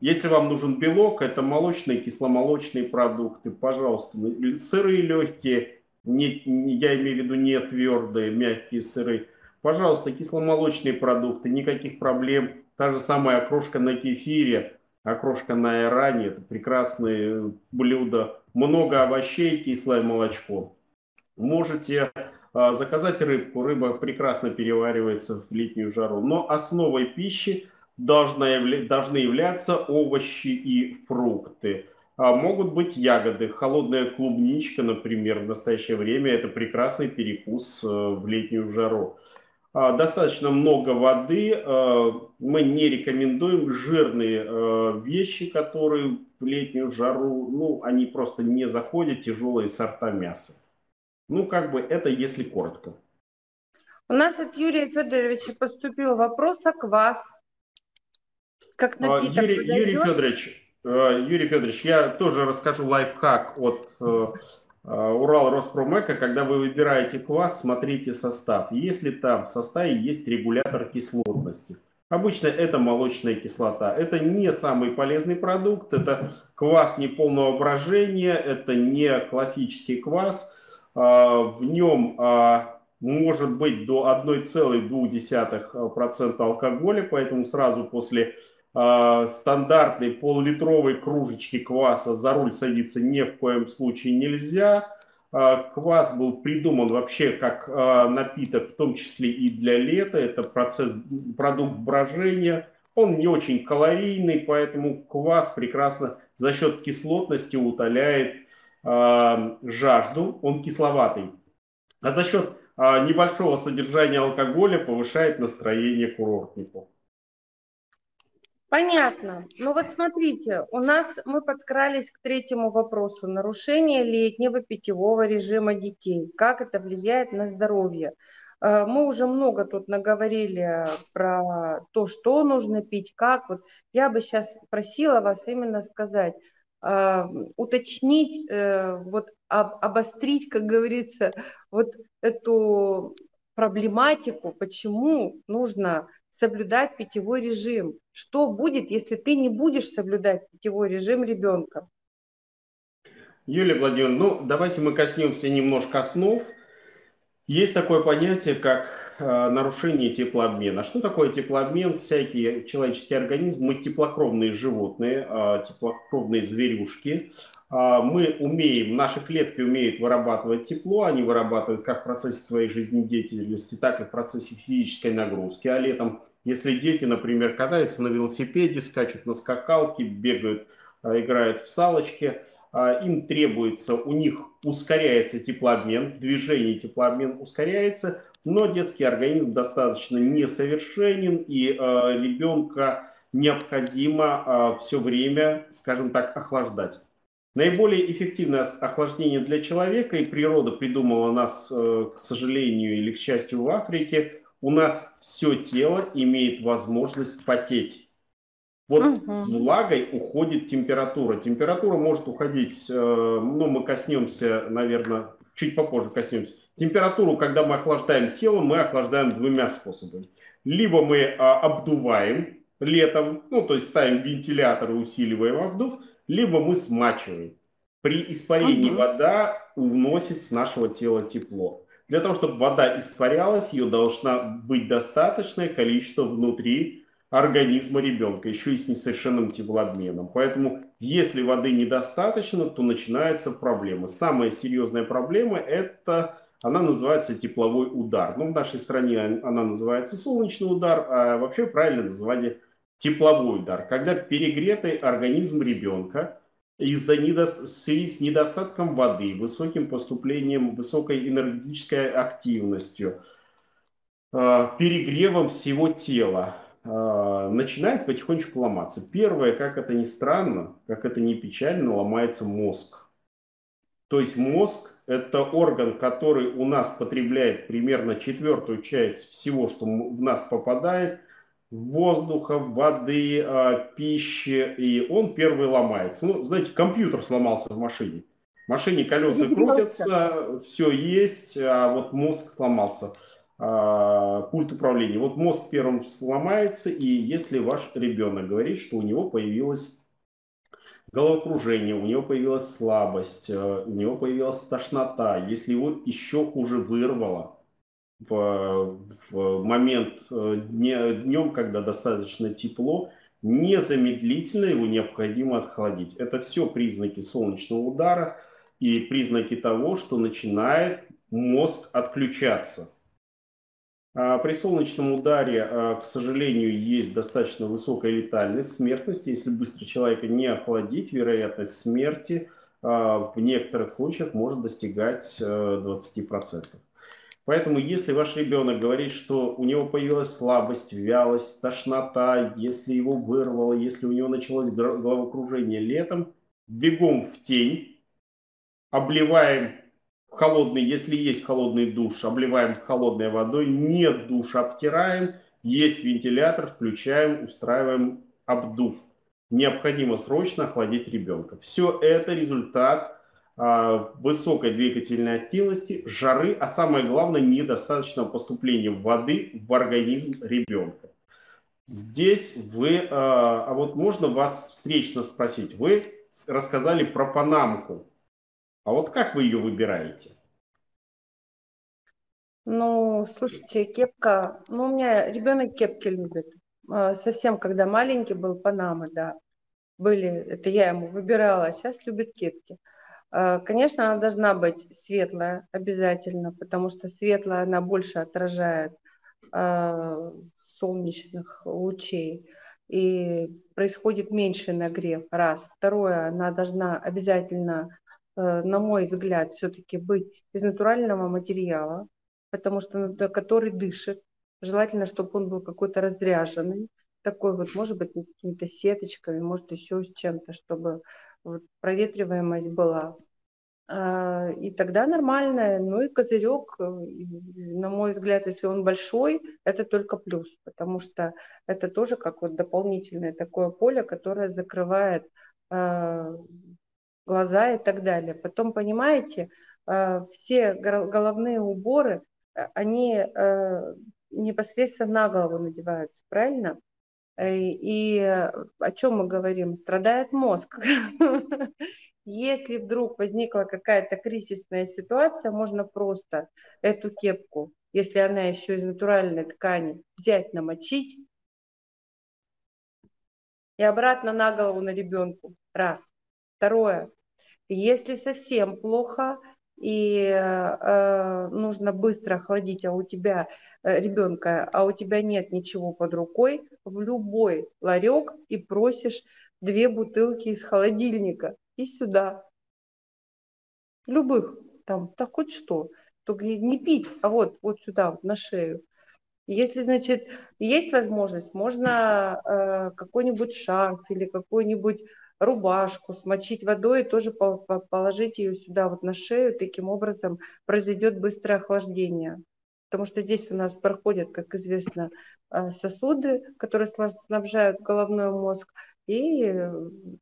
если вам нужен белок, это молочные, кисломолочные продукты, пожалуйста, сырые легкие, не, я имею в виду не твердые, мягкие сыры. Пожалуйста, кисломолочные продукты, никаких проблем. Та же самая окрошка на кефире, окрошка на айране, это прекрасное блюдо. Много овощей, кислое молочко. Можете а, заказать рыбку. Рыба прекрасно переваривается в летнюю жару. Но основой пищи должны, должны являться овощи и фрукты. А могут быть ягоды. Холодная клубничка, например, в настоящее время это прекрасный перекус э, в летнюю жару. достаточно много воды. Мы не рекомендуем жирные вещи, которые в летнюю жару, ну, они просто не заходят, тяжелые сорта мяса. Ну, как бы это если коротко. У нас от Юрия Федоровича поступил вопрос о квас. Как а, напиток Юрий, Юрий Федорович, э, Юрий Федорович, я тоже расскажу лайфхак от э, э, Урал Роспромека. Когда вы выбираете квас, смотрите состав. Если там в составе есть регулятор кислотности. Обычно это молочная кислота. Это не самый полезный продукт, это квас неполного брожения, это не классический квас. В нем может быть до 1,2% алкоголя, поэтому сразу после а, стандартной пол-литровой кружечки кваса за руль садиться ни в коем случае нельзя. Квас был придуман вообще как напиток, в том числе и для лета. Это процесс, продукт брожения. Он не очень калорийный, поэтому квас прекрасно за счет кислотности утоляет жажду. Он кисловатый. А за счет небольшого содержания алкоголя повышает настроение курортнику. Понятно. Ну вот смотрите, у нас мы подкрались к третьему вопросу. Нарушение летнего питьевого режима детей. Как это влияет на здоровье? Э, мы уже много тут наговорили про то, что нужно пить, как. Вот я бы сейчас просила вас именно сказать, э, уточнить, э, вот обострить, как говорится, вот эту проблематику, почему нужно соблюдать питьевой режим. Что будет, если ты не будешь соблюдать питьевой режим ребенка? Юлия Владимировна, ну давайте мы коснемся немножко основ. Есть такое понятие, как э, нарушение теплообмена. Что такое теплообмен? Всякий человеческий организм, мы теплокровные животные, э, теплокровные зверюшки. Э, мы умеем, наши клетки умеют вырабатывать тепло, они вырабатывают как в процессе своей жизнедеятельности, так и в процессе физической нагрузки. А летом, если дети, например, катаются на велосипеде, скачут на скакалке, бегают, играют в салочки – а, им требуется, у них ускоряется теплообмен, в движении теплообмен ускоряется, но детский организм достаточно несовершенен, и ребенка необходимо все время, скажем так, охлаждать. Наиболее эффективное охлаждение для человека, и природа придумала нас, э, к сожалению или к счастью, в Африке, у нас все тело имеет возможность потеть. Вот угу. с влагой уходит температура. Температура может уходить, э, ну, мы коснемся, наверное, чуть попозже коснемся. Температуру, когда мы охлаждаем тело, мы охлаждаем двумя способами. Либо мы а, обдуваем летом, ну, то есть ставим вентилятор и усиливаем обдув, либо мы смачиваем. При испарении угу. вода уносит с нашего тела тепло. Для того, чтобы вода испарялась, ее должна быть достаточное количество внутри организма ребенка, еще и с несовершенным теплообменом. Поэтому, если воды недостаточно, то начинается проблема. Самая серьезная проблема – это, она называется тепловой удар. Ну, в нашей стране она называется солнечный удар, а вообще правильное название – тепловой удар. Когда перегретый организм ребенка из-за недо... связи с недостатком воды, высоким поступлением, высокой энергетической активностью, а, перегревом всего тела, а, начинает потихонечку ломаться. Первое, как это ни странно, как это ни печально, ломается мозг. То есть мозг – это орган, который у нас потребляет примерно четвертую часть всего, что в нас попадает, воздуха, воды, а, пищи, и он первый ломается. Ну, знаете, компьютер сломался в машине. В машине колеса крутятся, все есть, а вот мозг сломался – а, пульт управления. Вот мозг первым сломается, и если ваш ребенок говорит, что у него появилось головокружение, у него появилась слабость, э, у него появилась тошнота, если его еще хуже вырвало в, в момент э, днем, когда достаточно тепло, незамедлительно его необходимо отхладить. Это все признаки солнечного удара и признаки того, что начинает мозг отключаться. А при солнечном ударе, а, к сожалению, есть достаточно высокая летальность, смертность. Если быстро человека не охладить, вероятность смерти а, в некоторых случаях может достигать 20%. Поэтому, если ваш ребенок говорит, что у него появилась слабость, вялость, тошнота, если его вырвало, если у него началось головокружение летом, бегом в тень, обливаем холодный, если есть холодный душ, обливаем холодной водой, нет душа, обтираем, есть вентилятор, включаем, устраиваем обдув. Необходимо срочно охладить ребенка. Все это результат высокой двигательной активности, жары, а самое главное, недостаточного поступления воды в организм ребенка. Здесь вы, а, а вот можно вас встречно спросить, вы рассказали про панамку, а вот как вы ее выбираете? Ну, слушайте, кепка, ну, у меня ребенок кепки любит. А, совсем, когда маленький был, Панамы, да, были, это я ему выбирала, а сейчас любит кепки. А, конечно, она должна быть светлая обязательно, потому что светлая она больше отражает солнечных лучей и происходит меньше нагрев. Раз. Второе, она должна обязательно Э, на мой взгляд, все-таки быть из натурального материала, потому что ну, который дышит. Желательно, чтобы он был какой-то разряженный, такой вот, может быть, какими-то сеточками, может, еще с чем-то, чтобы вот проветриваемость была. А, и тогда нормально. Ну и козырек, э, на мой взгляд, если он большой, это только плюс, потому что это тоже как вот дополнительное такое поле, которое закрывает а, глаза и так далее. Потом, понимаете, э, все головные уборы, они непосредственно на голову надеваются, правильно? И о чем мы говорим? Страдает мозг. Если вдруг возникла какая-то кризисная ситуация, можно просто эту кепку, если она еще из натуральной ткани, взять, намочить и обратно на голову на ребенку. Раз. Второе. Если совсем плохо и э, нужно быстро охладить, а у тебя э, ребенка, а у тебя нет ничего под рукой, в любой ларек и просишь две бутылки из холодильника и сюда. Любых, там, так хоть что. Только не пить, а вот, вот сюда, вот на шею. Если, значит, есть возможность, можно э, какой-нибудь шарф или какой-нибудь рубашку, смочить водой и тоже положить ее сюда вот на шею. Таким образом произойдет быстрое охлаждение. Потому что здесь у нас проходят, как известно, э, сосуды, которые снабжают головной мозг. И э,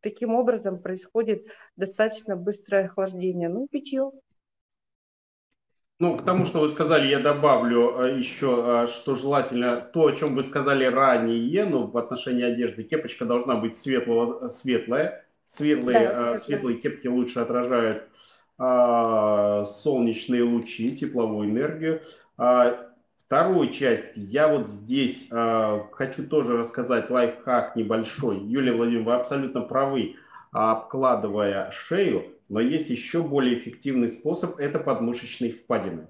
таким образом происходит достаточно быстрое охлаждение. Ну, питье. Ну, к тому, что вы сказали, я добавлю э, еще, что желательно то, о чем вы сказали ранее, ну, в отношении одежды, кепочка должна быть светлого, светлая. Светлые, да, светлые кепки лучше отражают а, солнечные лучи, тепловую энергию. А, вторую часть я вот здесь а, хочу тоже рассказать лайфхак небольшой. Юлия Владимировна, вы абсолютно правы, обкладывая шею, но есть еще более эффективный способ – это подмышечные впадины.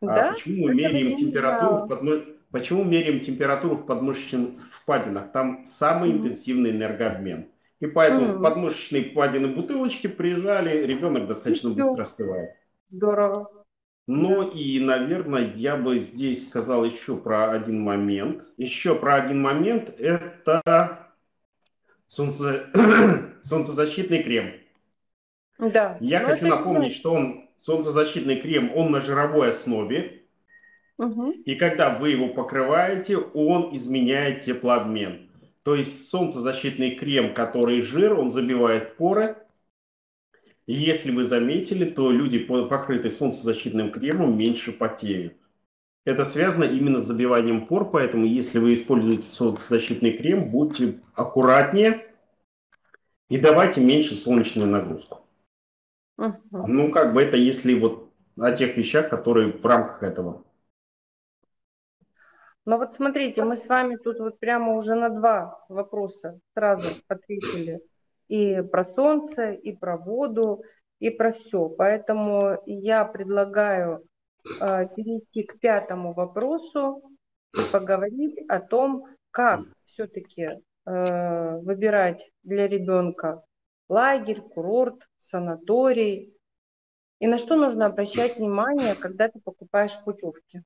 А да? А почему мы меряем температуру в подмыш... Почему меряем температуру в подмышечных впадинах? Там самый mm-hmm. интенсивный энергообмен. И поэтому mm-hmm. в подмышечные впадины бутылочки прижали, ребенок достаточно быстро остывает. Здорово. Ну да. и, наверное, я бы здесь сказал еще про один момент. Еще про один момент – это солнце... солнцезащитный крем. Да. Я Но хочу напомнить, что он солнцезащитный крем, он на жировой основе. Угу. И когда вы его покрываете, он изменяет теплообмен. То есть солнцезащитный крем, который жир, он забивает поры. И если вы заметили, то люди, покрытые солнцезащитным кремом, меньше потеют. Это связано именно с забиванием пор, поэтому если вы используете солнцезащитный крем, будьте аккуратнее и давайте меньше солнечную нагрузку. Угу. Ну, как бы это если вот о тех вещах, которые в рамках этого. Ну вот смотрите, мы с вами тут вот прямо уже на два вопроса сразу ответили. И про солнце, и про воду, и про все. Поэтому я предлагаю э, перейти к пятому вопросу и поговорить о том, как все-таки э, выбирать для ребенка лагерь, курорт, санаторий И на что нужно обращать внимание, когда ты покупаешь путевки?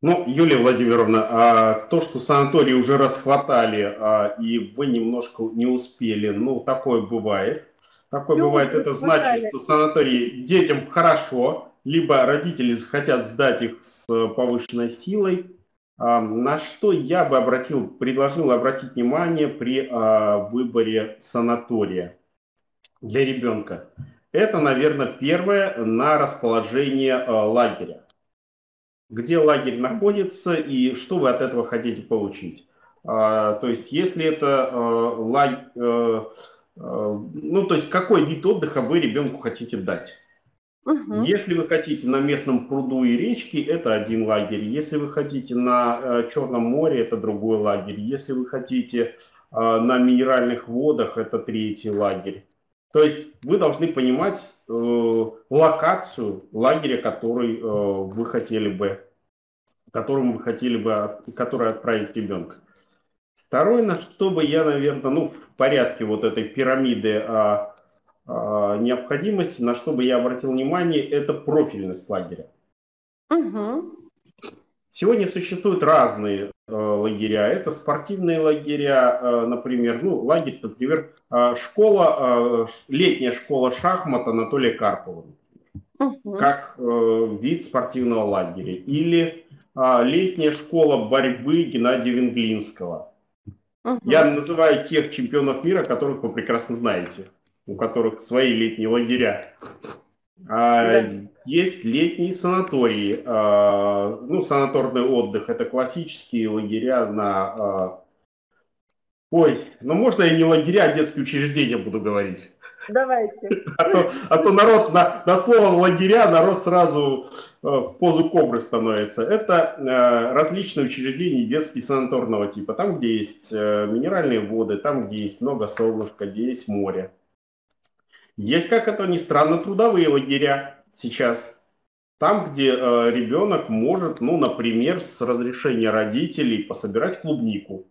Ну, Юлия Владимировна, а то, что санатории уже расхватали, а, и вы немножко не успели, ну, такое бывает. Такое Плюс бывает, это значит, что санатории детям хорошо, либо родители захотят сдать их с повышенной силой. А, на что я бы обратил, предложил обратить внимание при а, выборе санатория для ребенка. Это, наверное, первое на расположение а, лагеря где лагерь находится и что вы от этого хотите получить. А, то есть, если это а, лагерь, а, ну, то есть, какой вид отдыха вы ребенку хотите дать? Угу. Если вы хотите на местном пруду и речке, это один лагерь. Если вы хотите на Черном море, это другой лагерь. Если вы хотите на минеральных водах, это третий лагерь. То есть вы должны понимать э, локацию лагеря, который э, вы хотели бы, которому вы хотели бы, который отправить ребенка. Второе, на что бы я, наверное, ну, в порядке вот этой пирамиды а, а, необходимости, на что бы я обратил внимание, это профильность лагеря. Угу. Сегодня существуют разные лагеря. Это спортивные лагеря, э, например, ну, лагерь, например, э, школа, э, летняя школа шахмат Анатолия Карпова, угу. как э, вид спортивного лагеря. Или э, летняя школа борьбы Геннадия Венглинского. Угу. Я называю тех чемпионов мира, которых вы прекрасно знаете, у которых свои летние лагеря. А, да. Есть летние санатории, а, ну, санаторный отдых, это классические лагеря на... А, ой, ну можно я не лагеря, а детские учреждения буду говорить? Давайте. А то, а то народ на, на слово лагеря, народ сразу в позу кобры становится. Это различные учреждения детские санаторного типа. Там, где есть минеральные воды, там, где есть много солнышка, где есть море. Есть, как это ни странно, трудовые лагеря сейчас. Там, где э, ребенок может, ну, например, с разрешения родителей пособирать клубнику,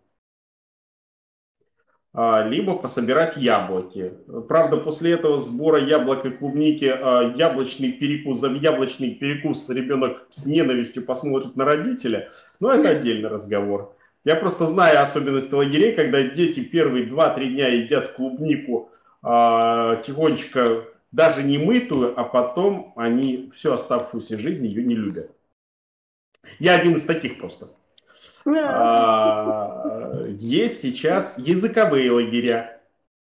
э, либо пособирать яблоки. Правда, после этого сбора яблок и клубники э, яблочный перекус, за яблочный перекус ребенок с ненавистью посмотрит на родителя, но это отдельный разговор. Я просто знаю особенности лагерей, когда дети первые 2-3 дня едят клубнику а, тихонечко, даже не мытую, а потом они всю оставшуюся жизнь ее не любят. Я один из таких просто. А, есть сейчас языковые лагеря.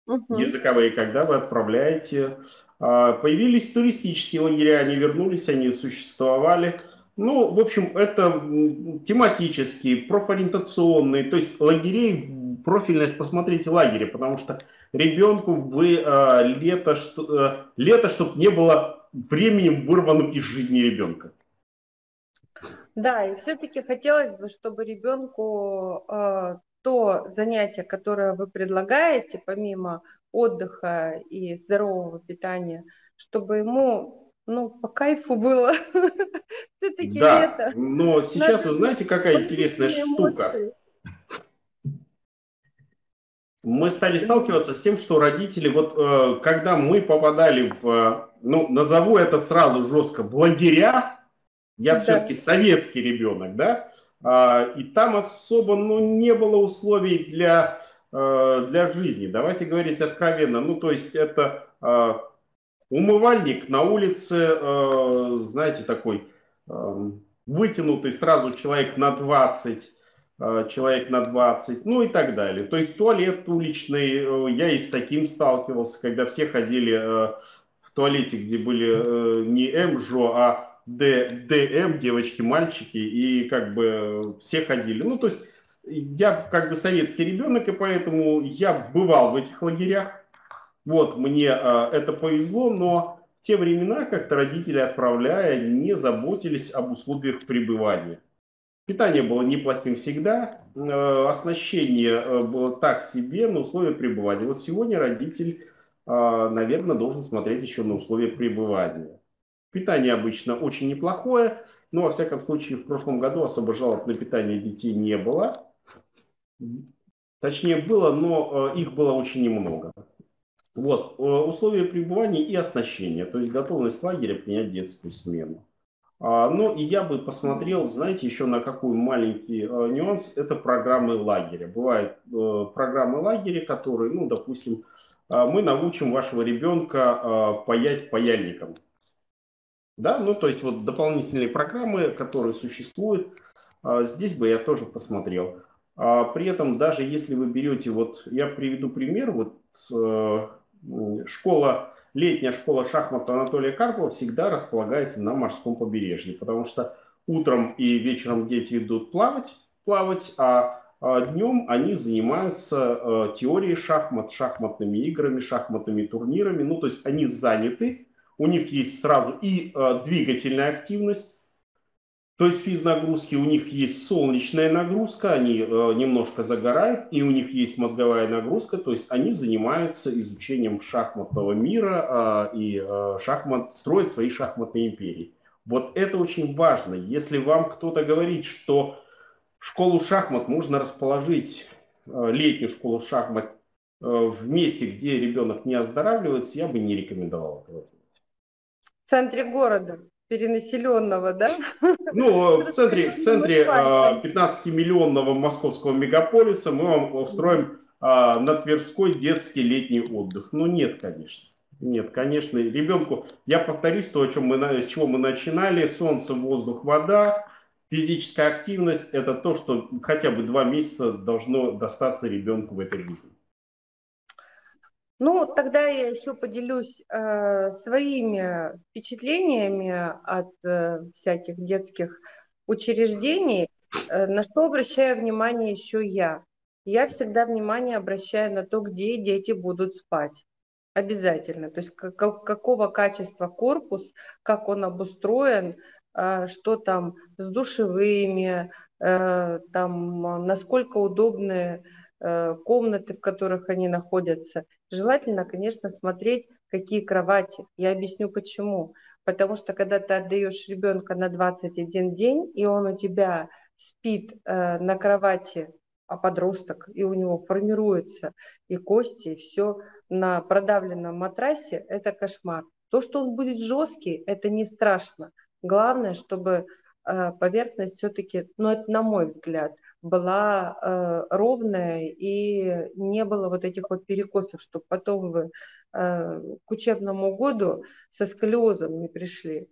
Угу. Языковые, когда вы отправляете. А, появились туристические лагеря, они вернулись, они существовали. Ну, в общем, это тематические, профориентационные, то есть лагерей профильность посмотрите лагеря, потому что ребенку вы э, лето, что, э, лето, чтобы не было временем вырванным из жизни ребенка. Да, и все-таки хотелось бы, чтобы ребенку э, то занятие, которое вы предлагаете, помимо отдыха и здорового питания, чтобы ему ну, по кайфу было. Все-таки да, лето. Но сейчас вы знаете, какая интересная штука мы стали сталкиваться с тем, что родители, вот э, когда мы попадали в, э, ну, назову это сразу жестко, в лагеря, я да. все-таки советский ребенок, да, э, и там особо, ну, не было условий для, э, для жизни, давайте говорить откровенно, ну, то есть это э, умывальник на улице, э, знаете, такой э, вытянутый сразу человек на 20, Э, человек на 20, ну и так далее. То есть туалет уличный, э, я и с таким сталкивался, когда все ходили э, в туалете, где были не МЖО, а Д, ДМ, девочки, мальчики, и как бы все ходили. Ну, то есть я как бы советский ребенок, и поэтому я бывал в этих лагерях. Вот, мне это повезло, но в те времена как-то родители, отправляя, не заботились об условиях пребывания. Питание было неплохим всегда, э, оснащение э, было так себе на условия пребывания. Вот сегодня родитель, э, наверное, должен смотреть еще на условия пребывания. Питание обычно очень неплохое, но, во всяком случае, в прошлом году особо жалоб на питание детей не было. Точнее, было, но их было очень немного. Вот, условия пребывания и оснащения, то есть готовность лагеря принять детскую смену. А, ну и я бы посмотрел, знаете, еще на какой маленький э, нюанс, это программы лагеря. Бывают э, программы лагеря, которые, ну, допустим, мы научим вашего ребенка паять паяльником. Да, ну то есть вот дополнительные программы, которые существуют, здесь бы я тоже посмотрел. А при этом даже если вы берете, вот я приведу пример, вот школа, летняя школа шахмат Анатолия Карпова всегда располагается на морском побережье, потому что утром и вечером дети идут плавать, плавать, а, а днем они занимаются э, теорией шахмат, шахматными играми, шахматными турнирами. Ну, то есть они заняты, у них есть сразу и э, двигательная активность, то есть физнагрузки, у них есть солнечная нагрузка, они э, немножко загорают, и у них есть мозговая нагрузка, то есть они занимаются изучением шахматного мира э, и э, шахмат, строят свои шахматные империи. Вот это очень важно. Если вам кто-то говорит, что школу шахмат можно расположить, э, летнюю школу шахмат, э, в месте, где ребенок не оздоравливается, я бы не рекомендовал этого делать. В центре города перенаселенного, да? Ну, в центре, в центре 15-миллионного а, московского мегаполиса мы вам устроим а, на Тверской детский летний отдых. Ну, нет, конечно. Нет, конечно, ребенку, я повторюсь то, о чем мы, с чего мы начинали, солнце, воздух, вода, физическая активность, это то, что хотя бы два месяца должно достаться ребенку в этой жизни. Ну, тогда я еще поделюсь э, своими впечатлениями от э, всяких детских учреждений, э, на что обращаю внимание еще я. Я всегда внимание обращаю на то, где дети будут спать. Обязательно. То есть как, какого качества корпус, как он обустроен, э, что там с душевыми, э, там, насколько удобные Э, комнаты, в которых они находятся. Желательно, конечно, смотреть, какие кровати. Я объясню почему. Потому что когда ты отдаешь ребенка на 21 день, и он у тебя спит э, на кровати, а подросток, и у него формируются и кости, и все на продавленном матрасе, это кошмар. То, что он будет жесткий, это не страшно. Главное, чтобы э, поверхность все-таки, ну это на мой взгляд, была э, ровная и не было вот этих вот перекосов, чтобы потом вы э, к учебному году со сколиозом не пришли.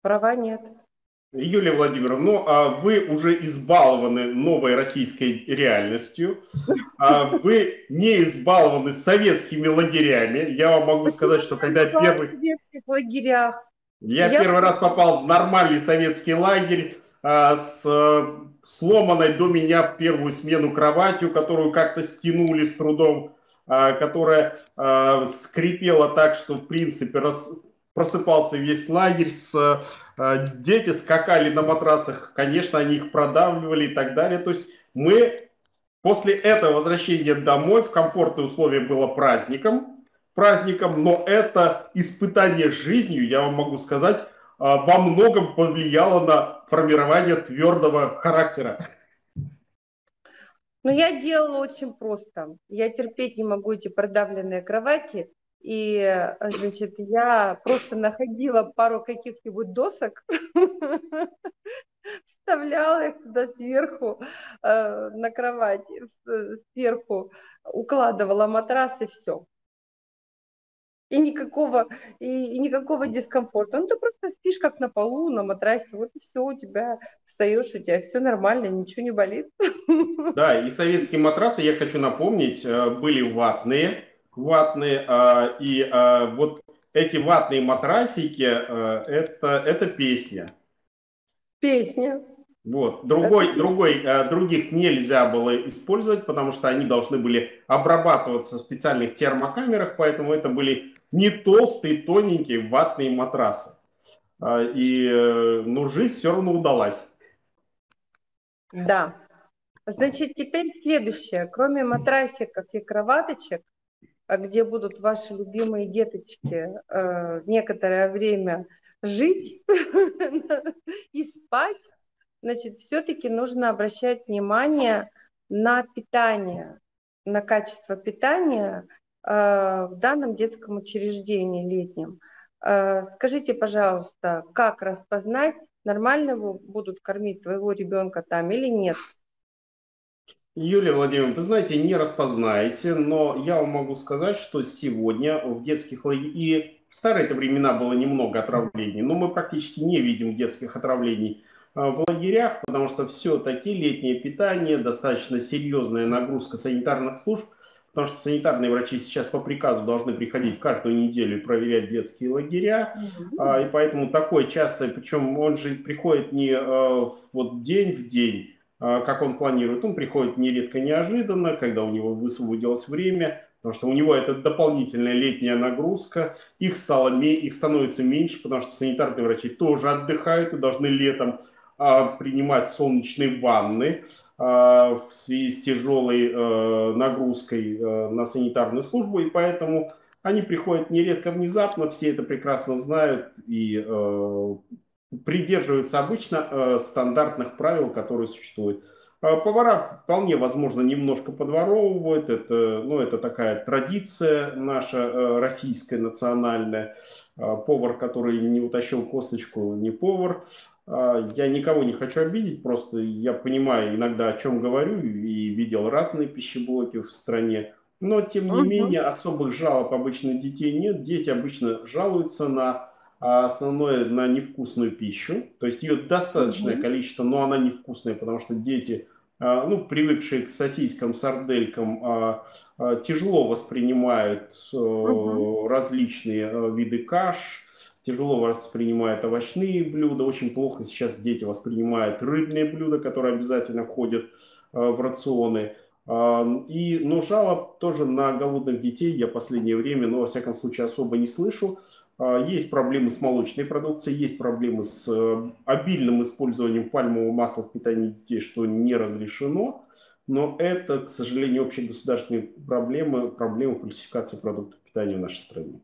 Права нет. Юлия Владимировна, ну а вы уже избалованы новой российской реальностью, а вы не избалованы советскими лагерями. Я вам могу сказать, что когда первый... В лагерях. Я, Я первый раз попал в нормальный советский лагерь а, с сломанной до меня в первую смену кроватью, которую как-то стянули с трудом, а, которая а, скрипела так, что в принципе просыпался весь лагерь. А, дети скакали на матрасах, конечно, они их продавливали и так далее. То есть мы после этого возвращения домой в комфортные условия было праздником, праздником, но это испытание жизнью, я вам могу сказать, во многом повлияло на формирование твердого характера? Ну, я делала очень просто. Я терпеть не могу эти продавленные кровати. И, значит, я просто находила пару каких-нибудь досок, вставляла их туда сверху э, на кровать, сверху укладывала матрас и все и никакого, и, и никакого дискомфорта. Ну, ты просто спишь как на полу, на матрасе, вот и все, у тебя встаешь, у тебя все нормально, ничего не болит. Да, и советские матрасы, я хочу напомнить, э, были ватные, ватные, а, и а, вот эти ватные матрасики, э, это, это песня. Песня. Вот. Другой, это... другой, э, других нельзя было использовать, потому что они должны были обрабатываться в специальных термокамерах, поэтому это были не толстые, тоненькие ватные матрасы. А, и, э, ну, жизнь все равно удалась. Да. Значит, теперь следующее. Кроме матрасиков и кроваточек, а где будут ваши любимые деточки э, некоторое время жить и спать, значит, все-таки нужно обращать внимание на питание, на качество питания в данном детском учреждении летнем. Скажите, пожалуйста, как распознать, нормально будут кормить твоего ребенка там или нет? Юлия Владимировна, вы знаете, не распознаете, но я вам могу сказать, что сегодня в детских лагерях, и в старые времена было немного отравлений, но мы практически не видим детских отравлений а, в лагерях, потому что все-таки летнее питание, достаточно серьезная нагрузка санитарных служб, потому что санитарные врачи сейчас по приказу должны приходить каждую неделю и проверять детские лагеря, mm-hmm. и поэтому такое часто, причем он же приходит не а, вот день в день, как он планирует, он приходит нередко неожиданно, когда у него высвободилось время, потому что у него это дополнительная летняя нагрузка, их, стало, их становится меньше, потому что санитарные врачи тоже отдыхают и должны летом а, принимать солнечные ванны а, в связи с тяжелой э, нагрузкой э, на санитарную службу, и поэтому они приходят нередко внезапно, все это прекрасно знают и э, придерживаются обычно стандартных правил, которые существуют. Повара вполне возможно немножко подворовывают, это, ну, это такая традиция наша российская национальная. Повар, который не утащил косточку, не повар. А, я никого не хочу обидеть, просто я понимаю иногда, о чем говорю, и видел разные пищеблоки в стране. Но, тем не uh-huh. менее, особых жалоб обычно детей нет. Дети обычно жалуются на а, основное, на невкусную пищу. То есть ее достаточное uh-huh. количество, но она невкусная, потому что дети, а, ну, привыкшие к сосискам, сарделькам, тяжело воспринимают uh-huh. различные виды каш, тяжело воспринимают овощные блюда, очень плохо сейчас дети воспринимают рыбные блюда, которые обязательно входят э, в рационы. И, но жалоб тоже на голодных детей я в последнее время, но во всяком случае особо не слышу. А, есть проблемы с молочной продукцией, есть проблемы с э, обильным использованием пальмового масла в питании детей, что не разрешено. Но это, к сожалению, общегосударственные проблемы, проблемы фальсификации продуктов питания в нашей стране.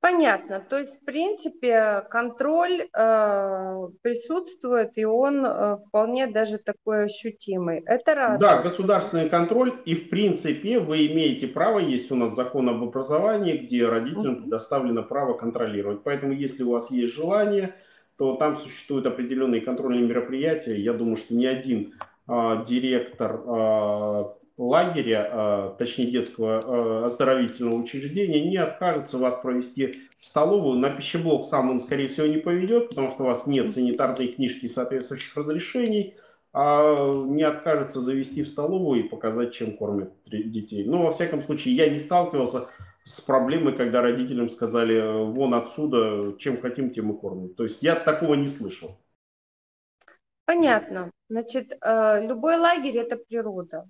Понятно. То есть, в принципе, контроль э, присутствует, и он э, вполне даже такой ощутимый. Это радует. Да, государственный контроль, и в принципе вы имеете право, есть у нас закон об образовании, где родителям uh-huh. предоставлено право контролировать. Поэтому, если у вас есть желание, то там существуют определенные контрольные мероприятия. Я думаю, что ни один э, директор э, лагеря, а, точнее детского а, оздоровительного учреждения, не откажется вас провести в столовую. На пищеблок сам он, скорее всего, не поведет, потому что у вас нет санитарной книжки и соответствующих разрешений, а не откажется завести в столовую и показать, чем кормят детей. Но, во всяком случае, я не сталкивался с проблемой, когда родителям сказали, вон отсюда, чем хотим, тем и кормим. То есть я такого не слышал. Понятно. Значит, э, любой лагерь – это природа.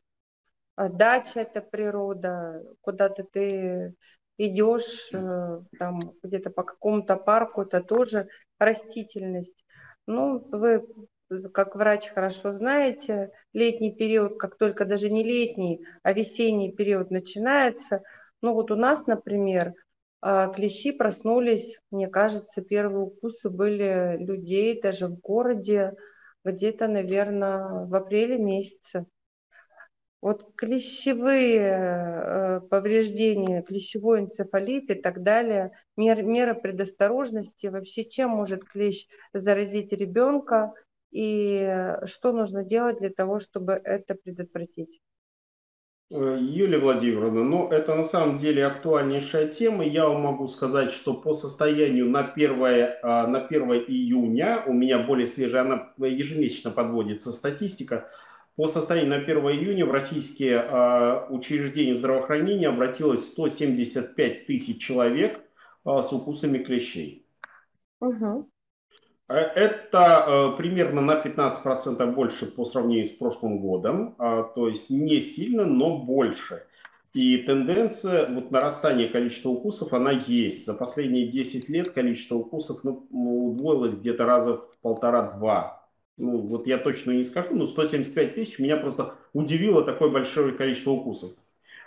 А дача это природа, куда-то ты идешь э, там где-то по какому-то парку, это тоже растительность. Ну, вы как врач хорошо знаете, летний период, как только даже не летний, а весенний период начинается, ну вот у нас, например, а, клещи проснулись, мне кажется, первые укусы были людей даже в городе где-то, наверное, в апреле месяце. Вот клещевые э, повреждения, клещевой энцефалит и так далее, мер, мера предосторожности, вообще чем может клещ заразить ребенка и что нужно делать для того, чтобы это предотвратить? Э, Юлия Владимировна, ну это на самом деле актуальнейшая тема. Я вам могу сказать, что по состоянию на 1, а, на 1 июня, у меня более свежая, она ежемесячно подводится статистика, по состоянию на 1 июня в российские э, учреждения здравоохранения обратилось 175 тысяч человек э, с укусами клещей. Угу. Это э, примерно на 15% больше по сравнению с прошлым годом, э, то есть не сильно, но больше. И тенденция вот нарастания количества укусов, она есть. За последние 10 лет количество укусов ну, удвоилось где-то раза в полтора-два ну вот я точно не скажу, но 175 тысяч меня просто удивило такое большое количество укусов.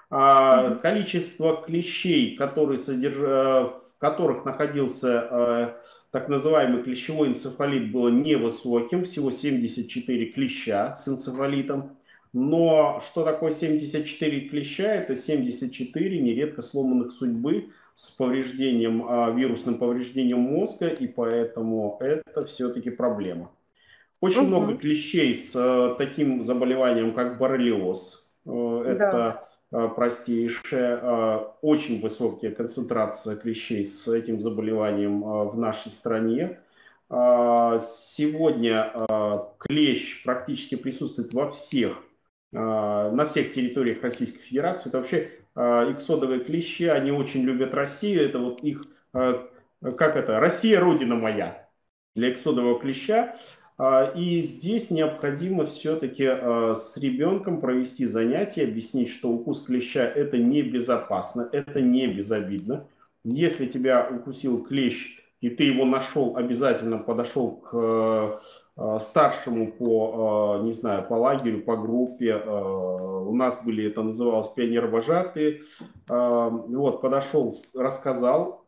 А, количество клещей, которые содерж... Э, в которых находился э, так называемый клещевой энцефалит, было невысоким, всего 74 клеща с энцефалитом. Но что такое 74 клеща? Это 74 нередко сломанных судьбы с повреждением, а, вирусным повреждением мозга, и поэтому это все-таки проблема. Очень угу. много клещей с а, таким заболеванием, как боррелиоз. Э, это да. простейшая, очень высокая концентрация клещей с этим заболеванием в нашей стране. Сегодня клещ практически присутствует во всех на всех территориях Российской Федерации. Это вообще а, иксодовые клещи, они очень любят Россию. Это вот их, как это, Россия родина моя для иксодового клеща. И здесь необходимо все-таки с ребенком провести занятие, объяснить, что укус клеща это небезопасно, это не безобидно. Если тебя укусил клещ, и ты его нашел, обязательно подошел к Э, старшему по, не знаю, по лагерю, по группе. У нас были, это называлось пионер-вожатые. Вот, подошел, рассказал.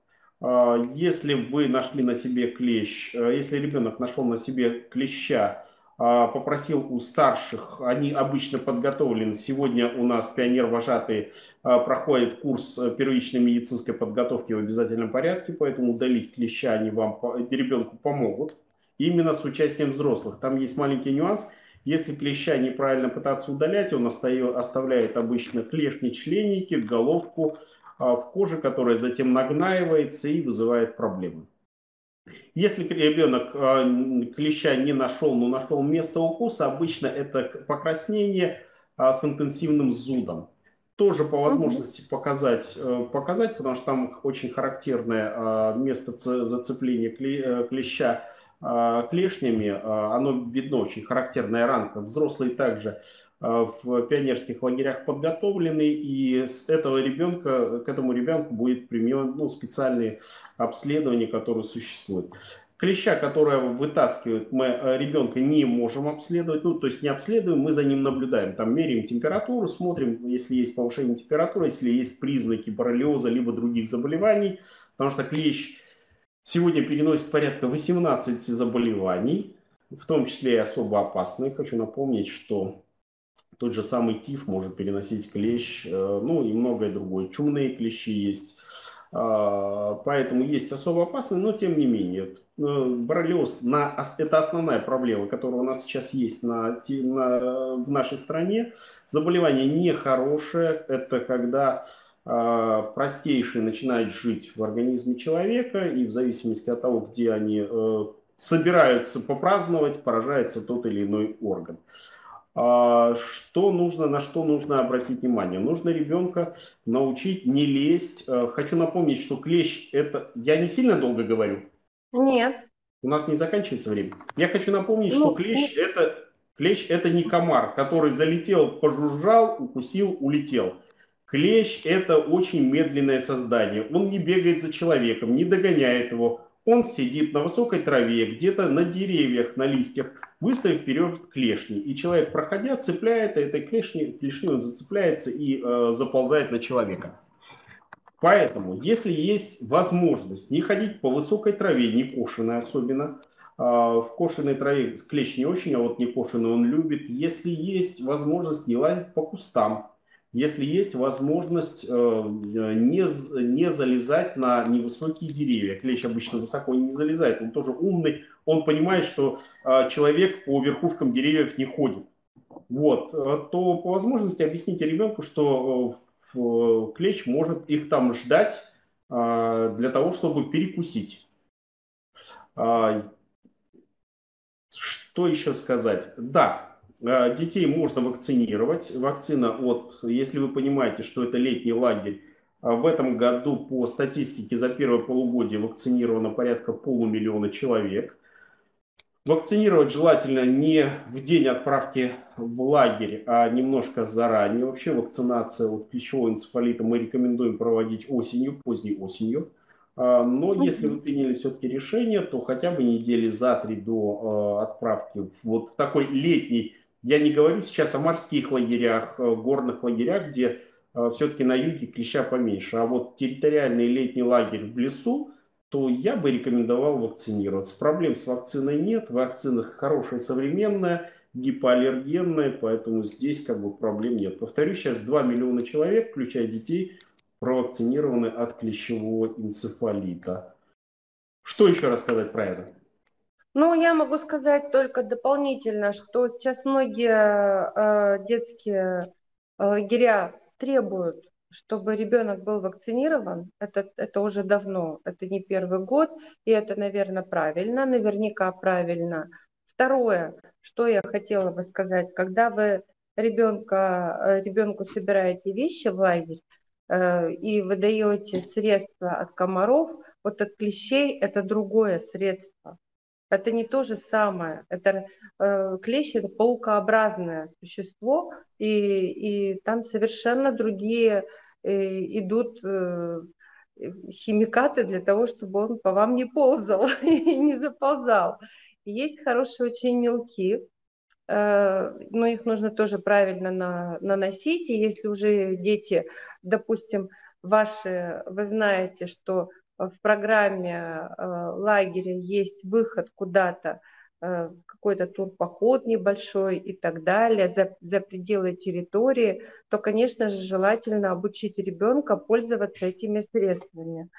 Если вы нашли на себе клещ, если ребенок нашел на себе клеща, попросил у старших, они обычно подготовлены. Сегодня у нас пионер-вожатые проходит курс первичной медицинской подготовки в обязательном порядке, поэтому удалить клеща они вам, ребенку помогут именно с участием взрослых. Там есть маленький нюанс. Если клеща неправильно пытаться удалять, он оставляет обычно клешни членники, головку а, в коже, которая затем нагнаивается и вызывает проблемы. Если ребенок а, клеща не нашел, но нашел место укуса, обычно это покраснение а, с интенсивным зудом. Тоже по возможности показать, э, показать, потому что там очень характерное место зацепления э, клеща а, клешнями, а, оно видно очень характерная ранка. Взрослые также а, в пионерских лагерях подготовлены, и с этого ребенка, к этому ребенку будет применен ну, специальные обследования, которые существуют. Клеща, которая вытаскивает, мы ребенка не можем обследовать, ну, то есть не обследуем, мы за ним наблюдаем, там меряем температуру, смотрим, если есть повышение температуры, если есть признаки боррелиоза, либо других заболеваний, потому что клещ Сегодня переносит порядка 18 заболеваний, в том числе и особо опасные. Хочу напомнить, что тот же самый ТИФ может переносить клещ, э, ну и многое другое. Чумные клещи есть. А, поэтому есть особо опасные, но тем не менее. Э, боррелиоз на, это основная проблема, которая у нас сейчас есть на, на, в нашей стране. Заболевание нехорошее. Это когда а, простейшие начинают жить в организме человека, и в зависимости от того, где они э, собираются попраздновать, поражается тот или иной орган. А, что нужно, на что нужно обратить внимание? Нужно ребенка научить не лезть. Э, хочу напомнить, что клещ это... Я не сильно долго говорю? Нет. У нас не заканчивается время. Я хочу напомнить, ну, что клещ ну... это... Клещ это не комар, который залетел, пожужжал, укусил, улетел. Клещ – это очень медленное создание. Он не бегает за человеком, не догоняет его. Он сидит на высокой траве, где-то на деревьях, на листьях, выставив вперед клешни. И человек, проходя, цепляет этой клешни, клешни он зацепляется и э, заползает на человека. Поэтому, если есть возможность не ходить по высокой траве, не кошеной особенно, э, в кошеной траве клещ не очень, а вот не кошеный он любит. Если есть возможность не лазить по кустам, если есть возможность э, не, не залезать на невысокие деревья. Клещ обычно высоко не залезает, он тоже умный, он понимает, что э, человек по верхушкам деревьев не ходит. Вот, э, то по возможности объясните ребенку, что клещ может их там ждать для того, чтобы перекусить. А, что еще сказать? Да, детей можно вакцинировать. Вакцина от, если вы понимаете, что это летний лагерь, э, в этом году по статистике за первое полугодие вакцинировано порядка полумиллиона человек. Вакцинировать желательно не в день отправки в лагерь, а немножко заранее. Вообще вакцинация от клещевого энцефалита мы рекомендуем проводить осенью, поздней осенью. Э, но если вы приняли все-таки решение, то хотя бы недели за три до отправки вот в такой летний я не говорю сейчас о морских лагерях, э, горных лагерях, где э, все-таки на юге клеща поменьше. А вот территориальный летний лагерь в лесу, то я бы рекомендовал вакцинироваться. Проблем с вакциной нет, вакцина хорошая, современная. гипоаллергенные, поэтому здесь как бы проблем нет. Повторюсь, сейчас 2 миллиона человек, включая детей, провакцинированы от клещевого энцефалита. Что еще рассказать про это? Ну, я могу сказать только дополнительно, что сейчас многие э, детские э, лагеря требуют, чтобы ребенок был вакцинирован. Это, это уже давно, это не первый год, и это, наверное, правильно, наверняка правильно. Второе, что я хотела бы сказать, когда вы ребенка, э, ребенку собираете вещи в лагерь э, и выдаете средства от комаров, вот от клещей это другое средство. Это не то же самое. Это э, клещ это паукообразное существо, и, и там совершенно другие э, идут э, химикаты для того, чтобы он по вам не ползал и не заползал. Есть хорошие очень мелки, э, но их нужно тоже правильно на, наносить. И если уже дети, допустим, ваши, вы знаете, что в программе э, лагеря есть выход куда-то, э, какой-то турпоход небольшой и так далее, за, за пределы территории, то, конечно же, желательно обучить ребенка пользоваться этими средствами.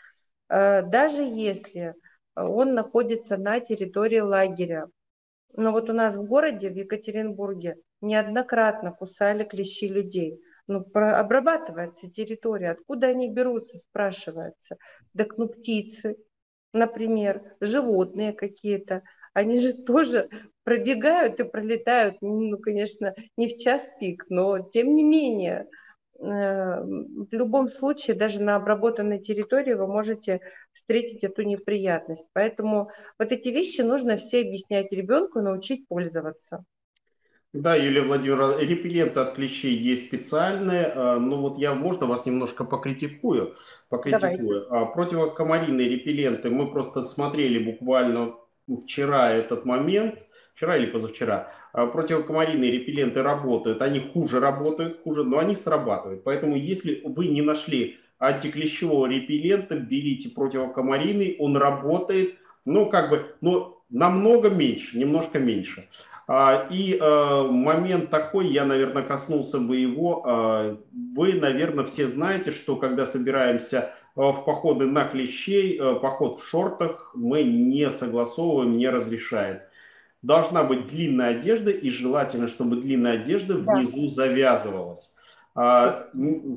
Даже если он находится на территории лагеря. Но вот у нас в городе, в Екатеринбурге, неоднократно кусали клещи людей. Ну, про, обрабатывается территория, откуда они берутся, спрашивается. Так ну птицы, например, животные какие-то, они же тоже пробегают и пролетают, ну, конечно, не в час пик, но тем не менее – Э, в любом случае, даже на обработанной территории вы можете встретить эту неприятность. Поэтому вот эти вещи нужно все объяснять ребенку, научить пользоваться. Да, Юлия Владимировна, репелленты от клещей есть специальные, э, но вот я, можно, вас немножко покритикую? покритикую. Давай. Противокомаринные репелленты мы просто смотрели буквально вчера этот момент, вчера или позавчера, а, противокомаринные репелленты работают, они хуже работают, хуже, но они срабатывают. Поэтому если вы не нашли антиклещевого репеллента, берите противокомаринный, он работает, ну как бы, но намного меньше, немножко меньше. А, и а, момент такой, я, наверное, коснулся бы его. Вы, наверное, все знаете, что когда собираемся в походы на клещей, поход в шортах мы не согласовываем, не разрешаем должна быть длинная одежда, и желательно, чтобы длинная одежда да. внизу завязывалась. А,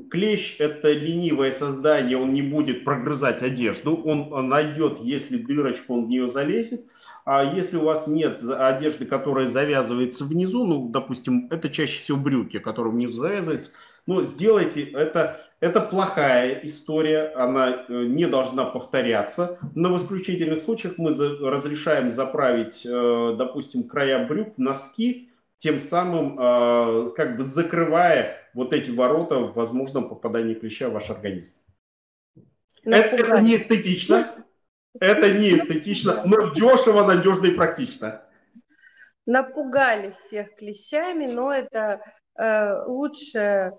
клещ – это ленивое создание, он не будет прогрызать одежду, он найдет, если дырочку, он в нее залезет. А если у вас нет одежды, которая завязывается внизу, ну, допустим, это чаще всего брюки, которые внизу завязываются, ну, сделайте это. Это плохая история, она э, не должна повторяться. Но в исключительных случаях мы разрешаем заправить, э, допустим, края брюк в носки, тем самым э, как бы закрывая вот эти ворота в возможном попадании клеща в ваш организм. Это, это не эстетично, это не эстетично, но дешево, надежно и практично. Напугали всех клещами, но это э, лучше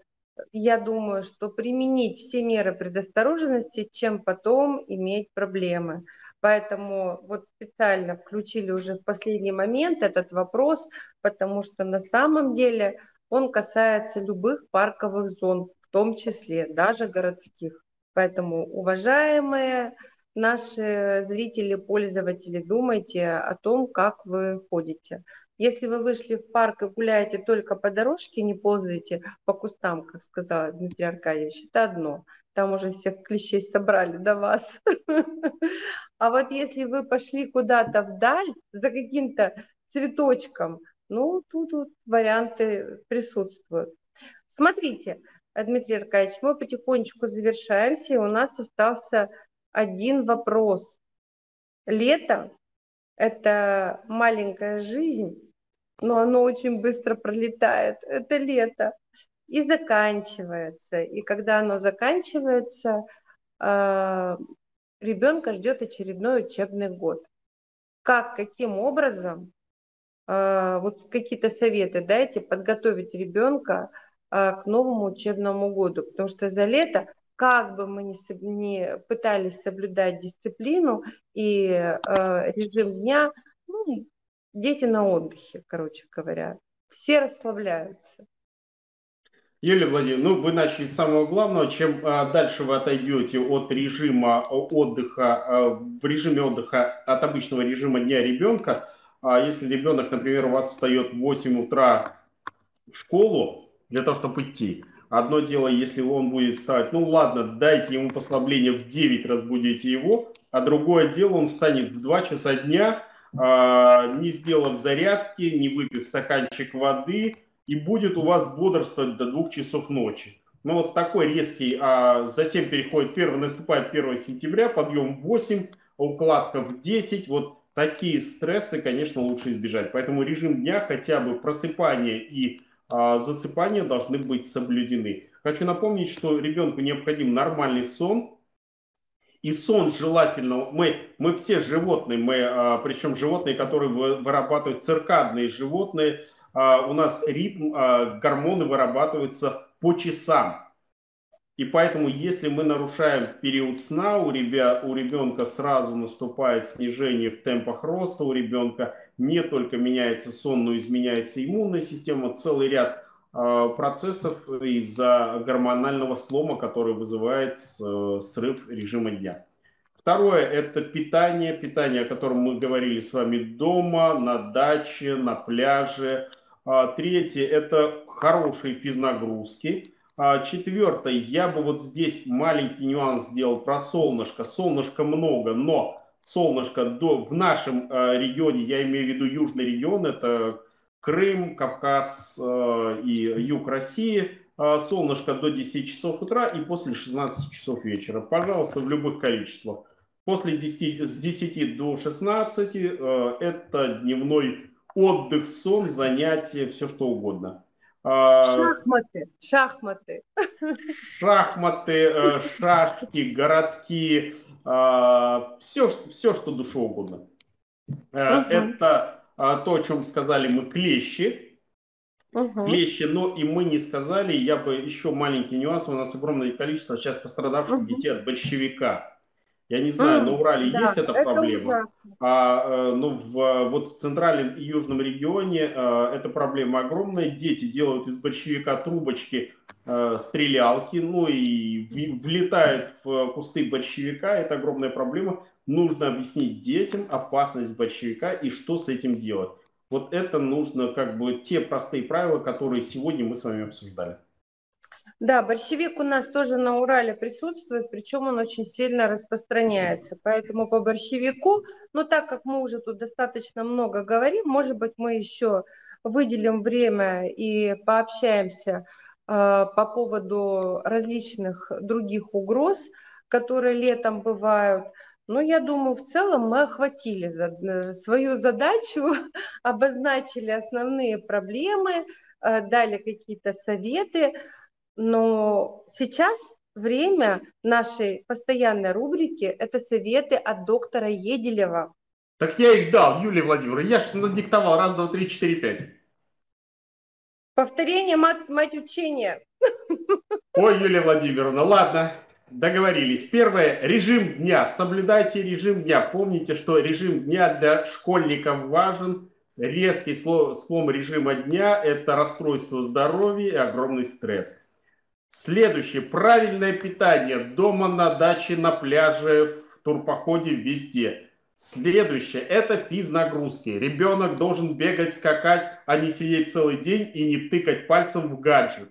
я думаю, что применить все меры предосторожности, чем потом иметь проблемы. Поэтому вот специально включили уже в последний момент этот вопрос, потому что на самом деле он касается любых парковых зон, в том числе даже городских. Поэтому, уважаемые наши зрители, пользователи, думайте о том, как вы ходите. Если вы вышли в парк и гуляете только по дорожке, не ползаете по кустам, как сказал Дмитрий Аркадьевич, это одно. Там уже всех клещей собрали до вас. А вот если вы пошли куда-то вдаль за каким-то цветочком, ну, тут вот варианты присутствуют. Смотрите, Дмитрий Аркадьевич, мы потихонечку завершаемся, и у нас остался один вопрос. Лето – это маленькая жизнь, но оно очень быстро пролетает. Это лето. И заканчивается. И когда оно заканчивается, э, ребенка ждет очередной учебный год. Как, каким образом, э, вот какие-то советы дайте подготовить ребенка э, к новому учебному году, потому что за лето как бы мы ни, ни пытались соблюдать дисциплину и э, режим дня, ну, дети на отдыхе, короче говоря. все расслабляются. Юлия Владимировна, ну вы начали с самого главного. Чем а, дальше вы отойдете от режима отдыха, а, в режиме отдыха от обычного режима дня ребенка, а если ребенок, например, у вас встает в 8 утра в школу для того, чтобы идти, одно дело, если он будет вставать, ну ладно, дайте ему послабление в 9, разбудите его, а другое дело, он встанет в 2 часа дня, а, не сделав зарядки, не выпив стаканчик воды, и будет у вас бодрствовать до 2 часов ночи. Ну вот такой резкий, а затем переходит, первый, наступает 1 сентября, подъем в 8, укладка в 10, вот такие стрессы, конечно, лучше избежать. Поэтому режим дня, хотя бы просыпание и а, засыпание должны быть соблюдены. Хочу напомнить, что ребенку необходим нормальный сон, и сон желательно, мы, мы все животные, мы, а, причем животные, которые вырабатывают циркадные животные, а, у нас ритм, гормоны вырабатываются по часам. И поэтому, если мы нарушаем период сна, у, ребят, у ребенка сразу наступает снижение в темпах роста, у ребенка не только меняется сон, но изменяется иммунная система, целый ряд э, процессов из-за гормонального слома, который вызывает э, срыв режима дня. Второе – это питание, питание, о котором мы говорили с вами дома, на даче, на пляже. А, третье – это хорошие физнагрузки. А, четвертое, я бы вот здесь маленький нюанс сделал про солнышко. Солнышка много, но солнышко до, в нашем э, регионе, я имею в виду южный регион, это Крым, Кавказ э, и юг России, солнышко до 10 часов утра и после 16 часов вечера. Пожалуйста, в любых количествах. После 10, с 10 до 16 это дневной отдых, сон, занятие, все что угодно. Шахматы, шахматы. Шахматы, э, шашки, городки, все, а, все, что душе угодно. Угу. Это то, о чем сказали мы, клещи. Клещи, но и мы не сказали, я бы еще маленький нюанс, у нас огромное количество сейчас пострадавших детей от большевика. Я не знаю, mm, на Урале да, есть эта проблема, а, э, ну, в, вот в центральном и южном регионе а, эта проблема огромная. Дети делают из большевика трубочки, а, стрелялки, ну и в, влетают в кусты большевика. Это огромная проблема. Нужно объяснить детям опасность большевика и что с этим делать. Вот это нужно как бы те простые правила, которые сегодня мы с вами обсуждали. Да, борщевик у нас тоже на Урале присутствует, причем он очень сильно распространяется. Поэтому по борщевику, ну так как мы уже тут достаточно много говорим, может быть, мы еще выделим время и пообщаемся э, по поводу различных других угроз, которые летом бывают. Но я думаю, в целом мы охватили за, э, свою задачу, обозначили основные проблемы, э, дали какие-то советы. Но сейчас время нашей постоянной рубрики – это советы от доктора Еделева. Так я их дал, Юлия Владимировна. Я же надиктовал. Раз, два, три, четыре, пять. Повторение мать, мать учения. Ой, Юлия Владимировна, ладно, договорились. Первое, режим дня. Соблюдайте режим дня. Помните, что режим дня для школьников важен. Резкий слом режима дня – это расстройство здоровья и огромный стресс. Следующее. Правильное питание. Дома, на даче, на пляже, в турпоходе, везде. Следующее. Это физнагрузки. Ребенок должен бегать, скакать, а не сидеть целый день и не тыкать пальцем в гаджет.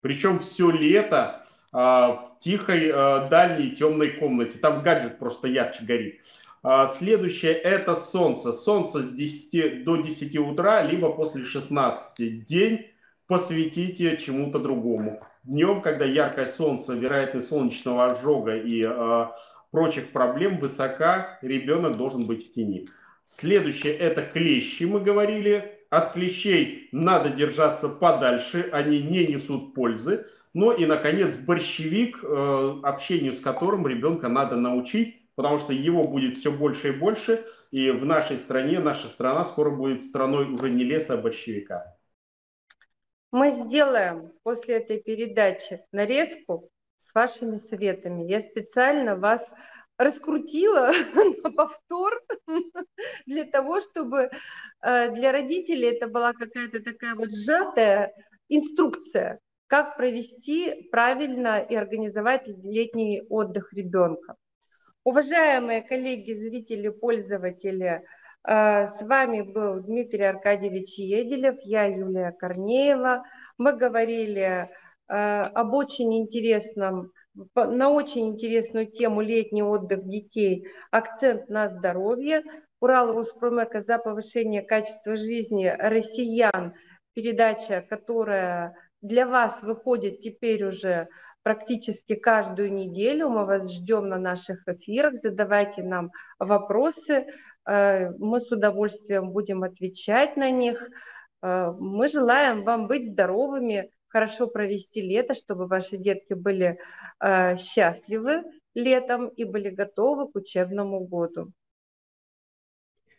Причем все лето а, в тихой, а, дальней, темной комнате. Там гаджет просто ярче горит. А, следующее это солнце. Солнце с 10 до 10 утра, либо после 16. День посвятите чему-то другому. Днем, когда яркое солнце, вероятность солнечного ожога и э, прочих проблем высока, ребенок должен быть в тени. Следующее это клещи, мы говорили. От клещей надо держаться подальше, они не несут пользы. Ну и, наконец, борщевик, э, общению с которым ребенка надо научить, потому что его будет все больше и больше. И в нашей стране, наша страна скоро будет страной уже не леса, а борщевика. Мы сделаем после этой передачи нарезку с вашими советами. Я специально вас раскрутила на повтор для того, чтобы э, для родителей это была какая-то такая вот сжатая инструкция, как провести правильно и организовать летний отдых ребенка. Уважаемые коллеги, зрители, пользователи, с вами был Дмитрий Аркадьевич Еделев, я Юлия Корнеева. Мы говорили э, об очень интересном на очень интересную тему «Летний отдых детей. Акцент на здоровье». Урал Руспромека за повышение качества жизни россиян. Передача, которая для вас выходит теперь уже практически каждую неделю. Мы вас ждем на наших эфирах. Задавайте нам вопросы. Э, мы с удовольствием будем отвечать на них. Э, мы желаем вам быть здоровыми, хорошо провести лето, чтобы ваши детки были э, счастливы летом и были готовы к учебному году.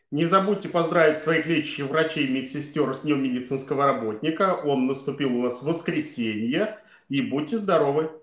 Не забудьте поздравить своих лечащих врачей и медсестер с Днем медицинского работника. Он наступил у нас в воскресенье. И будьте здоровы!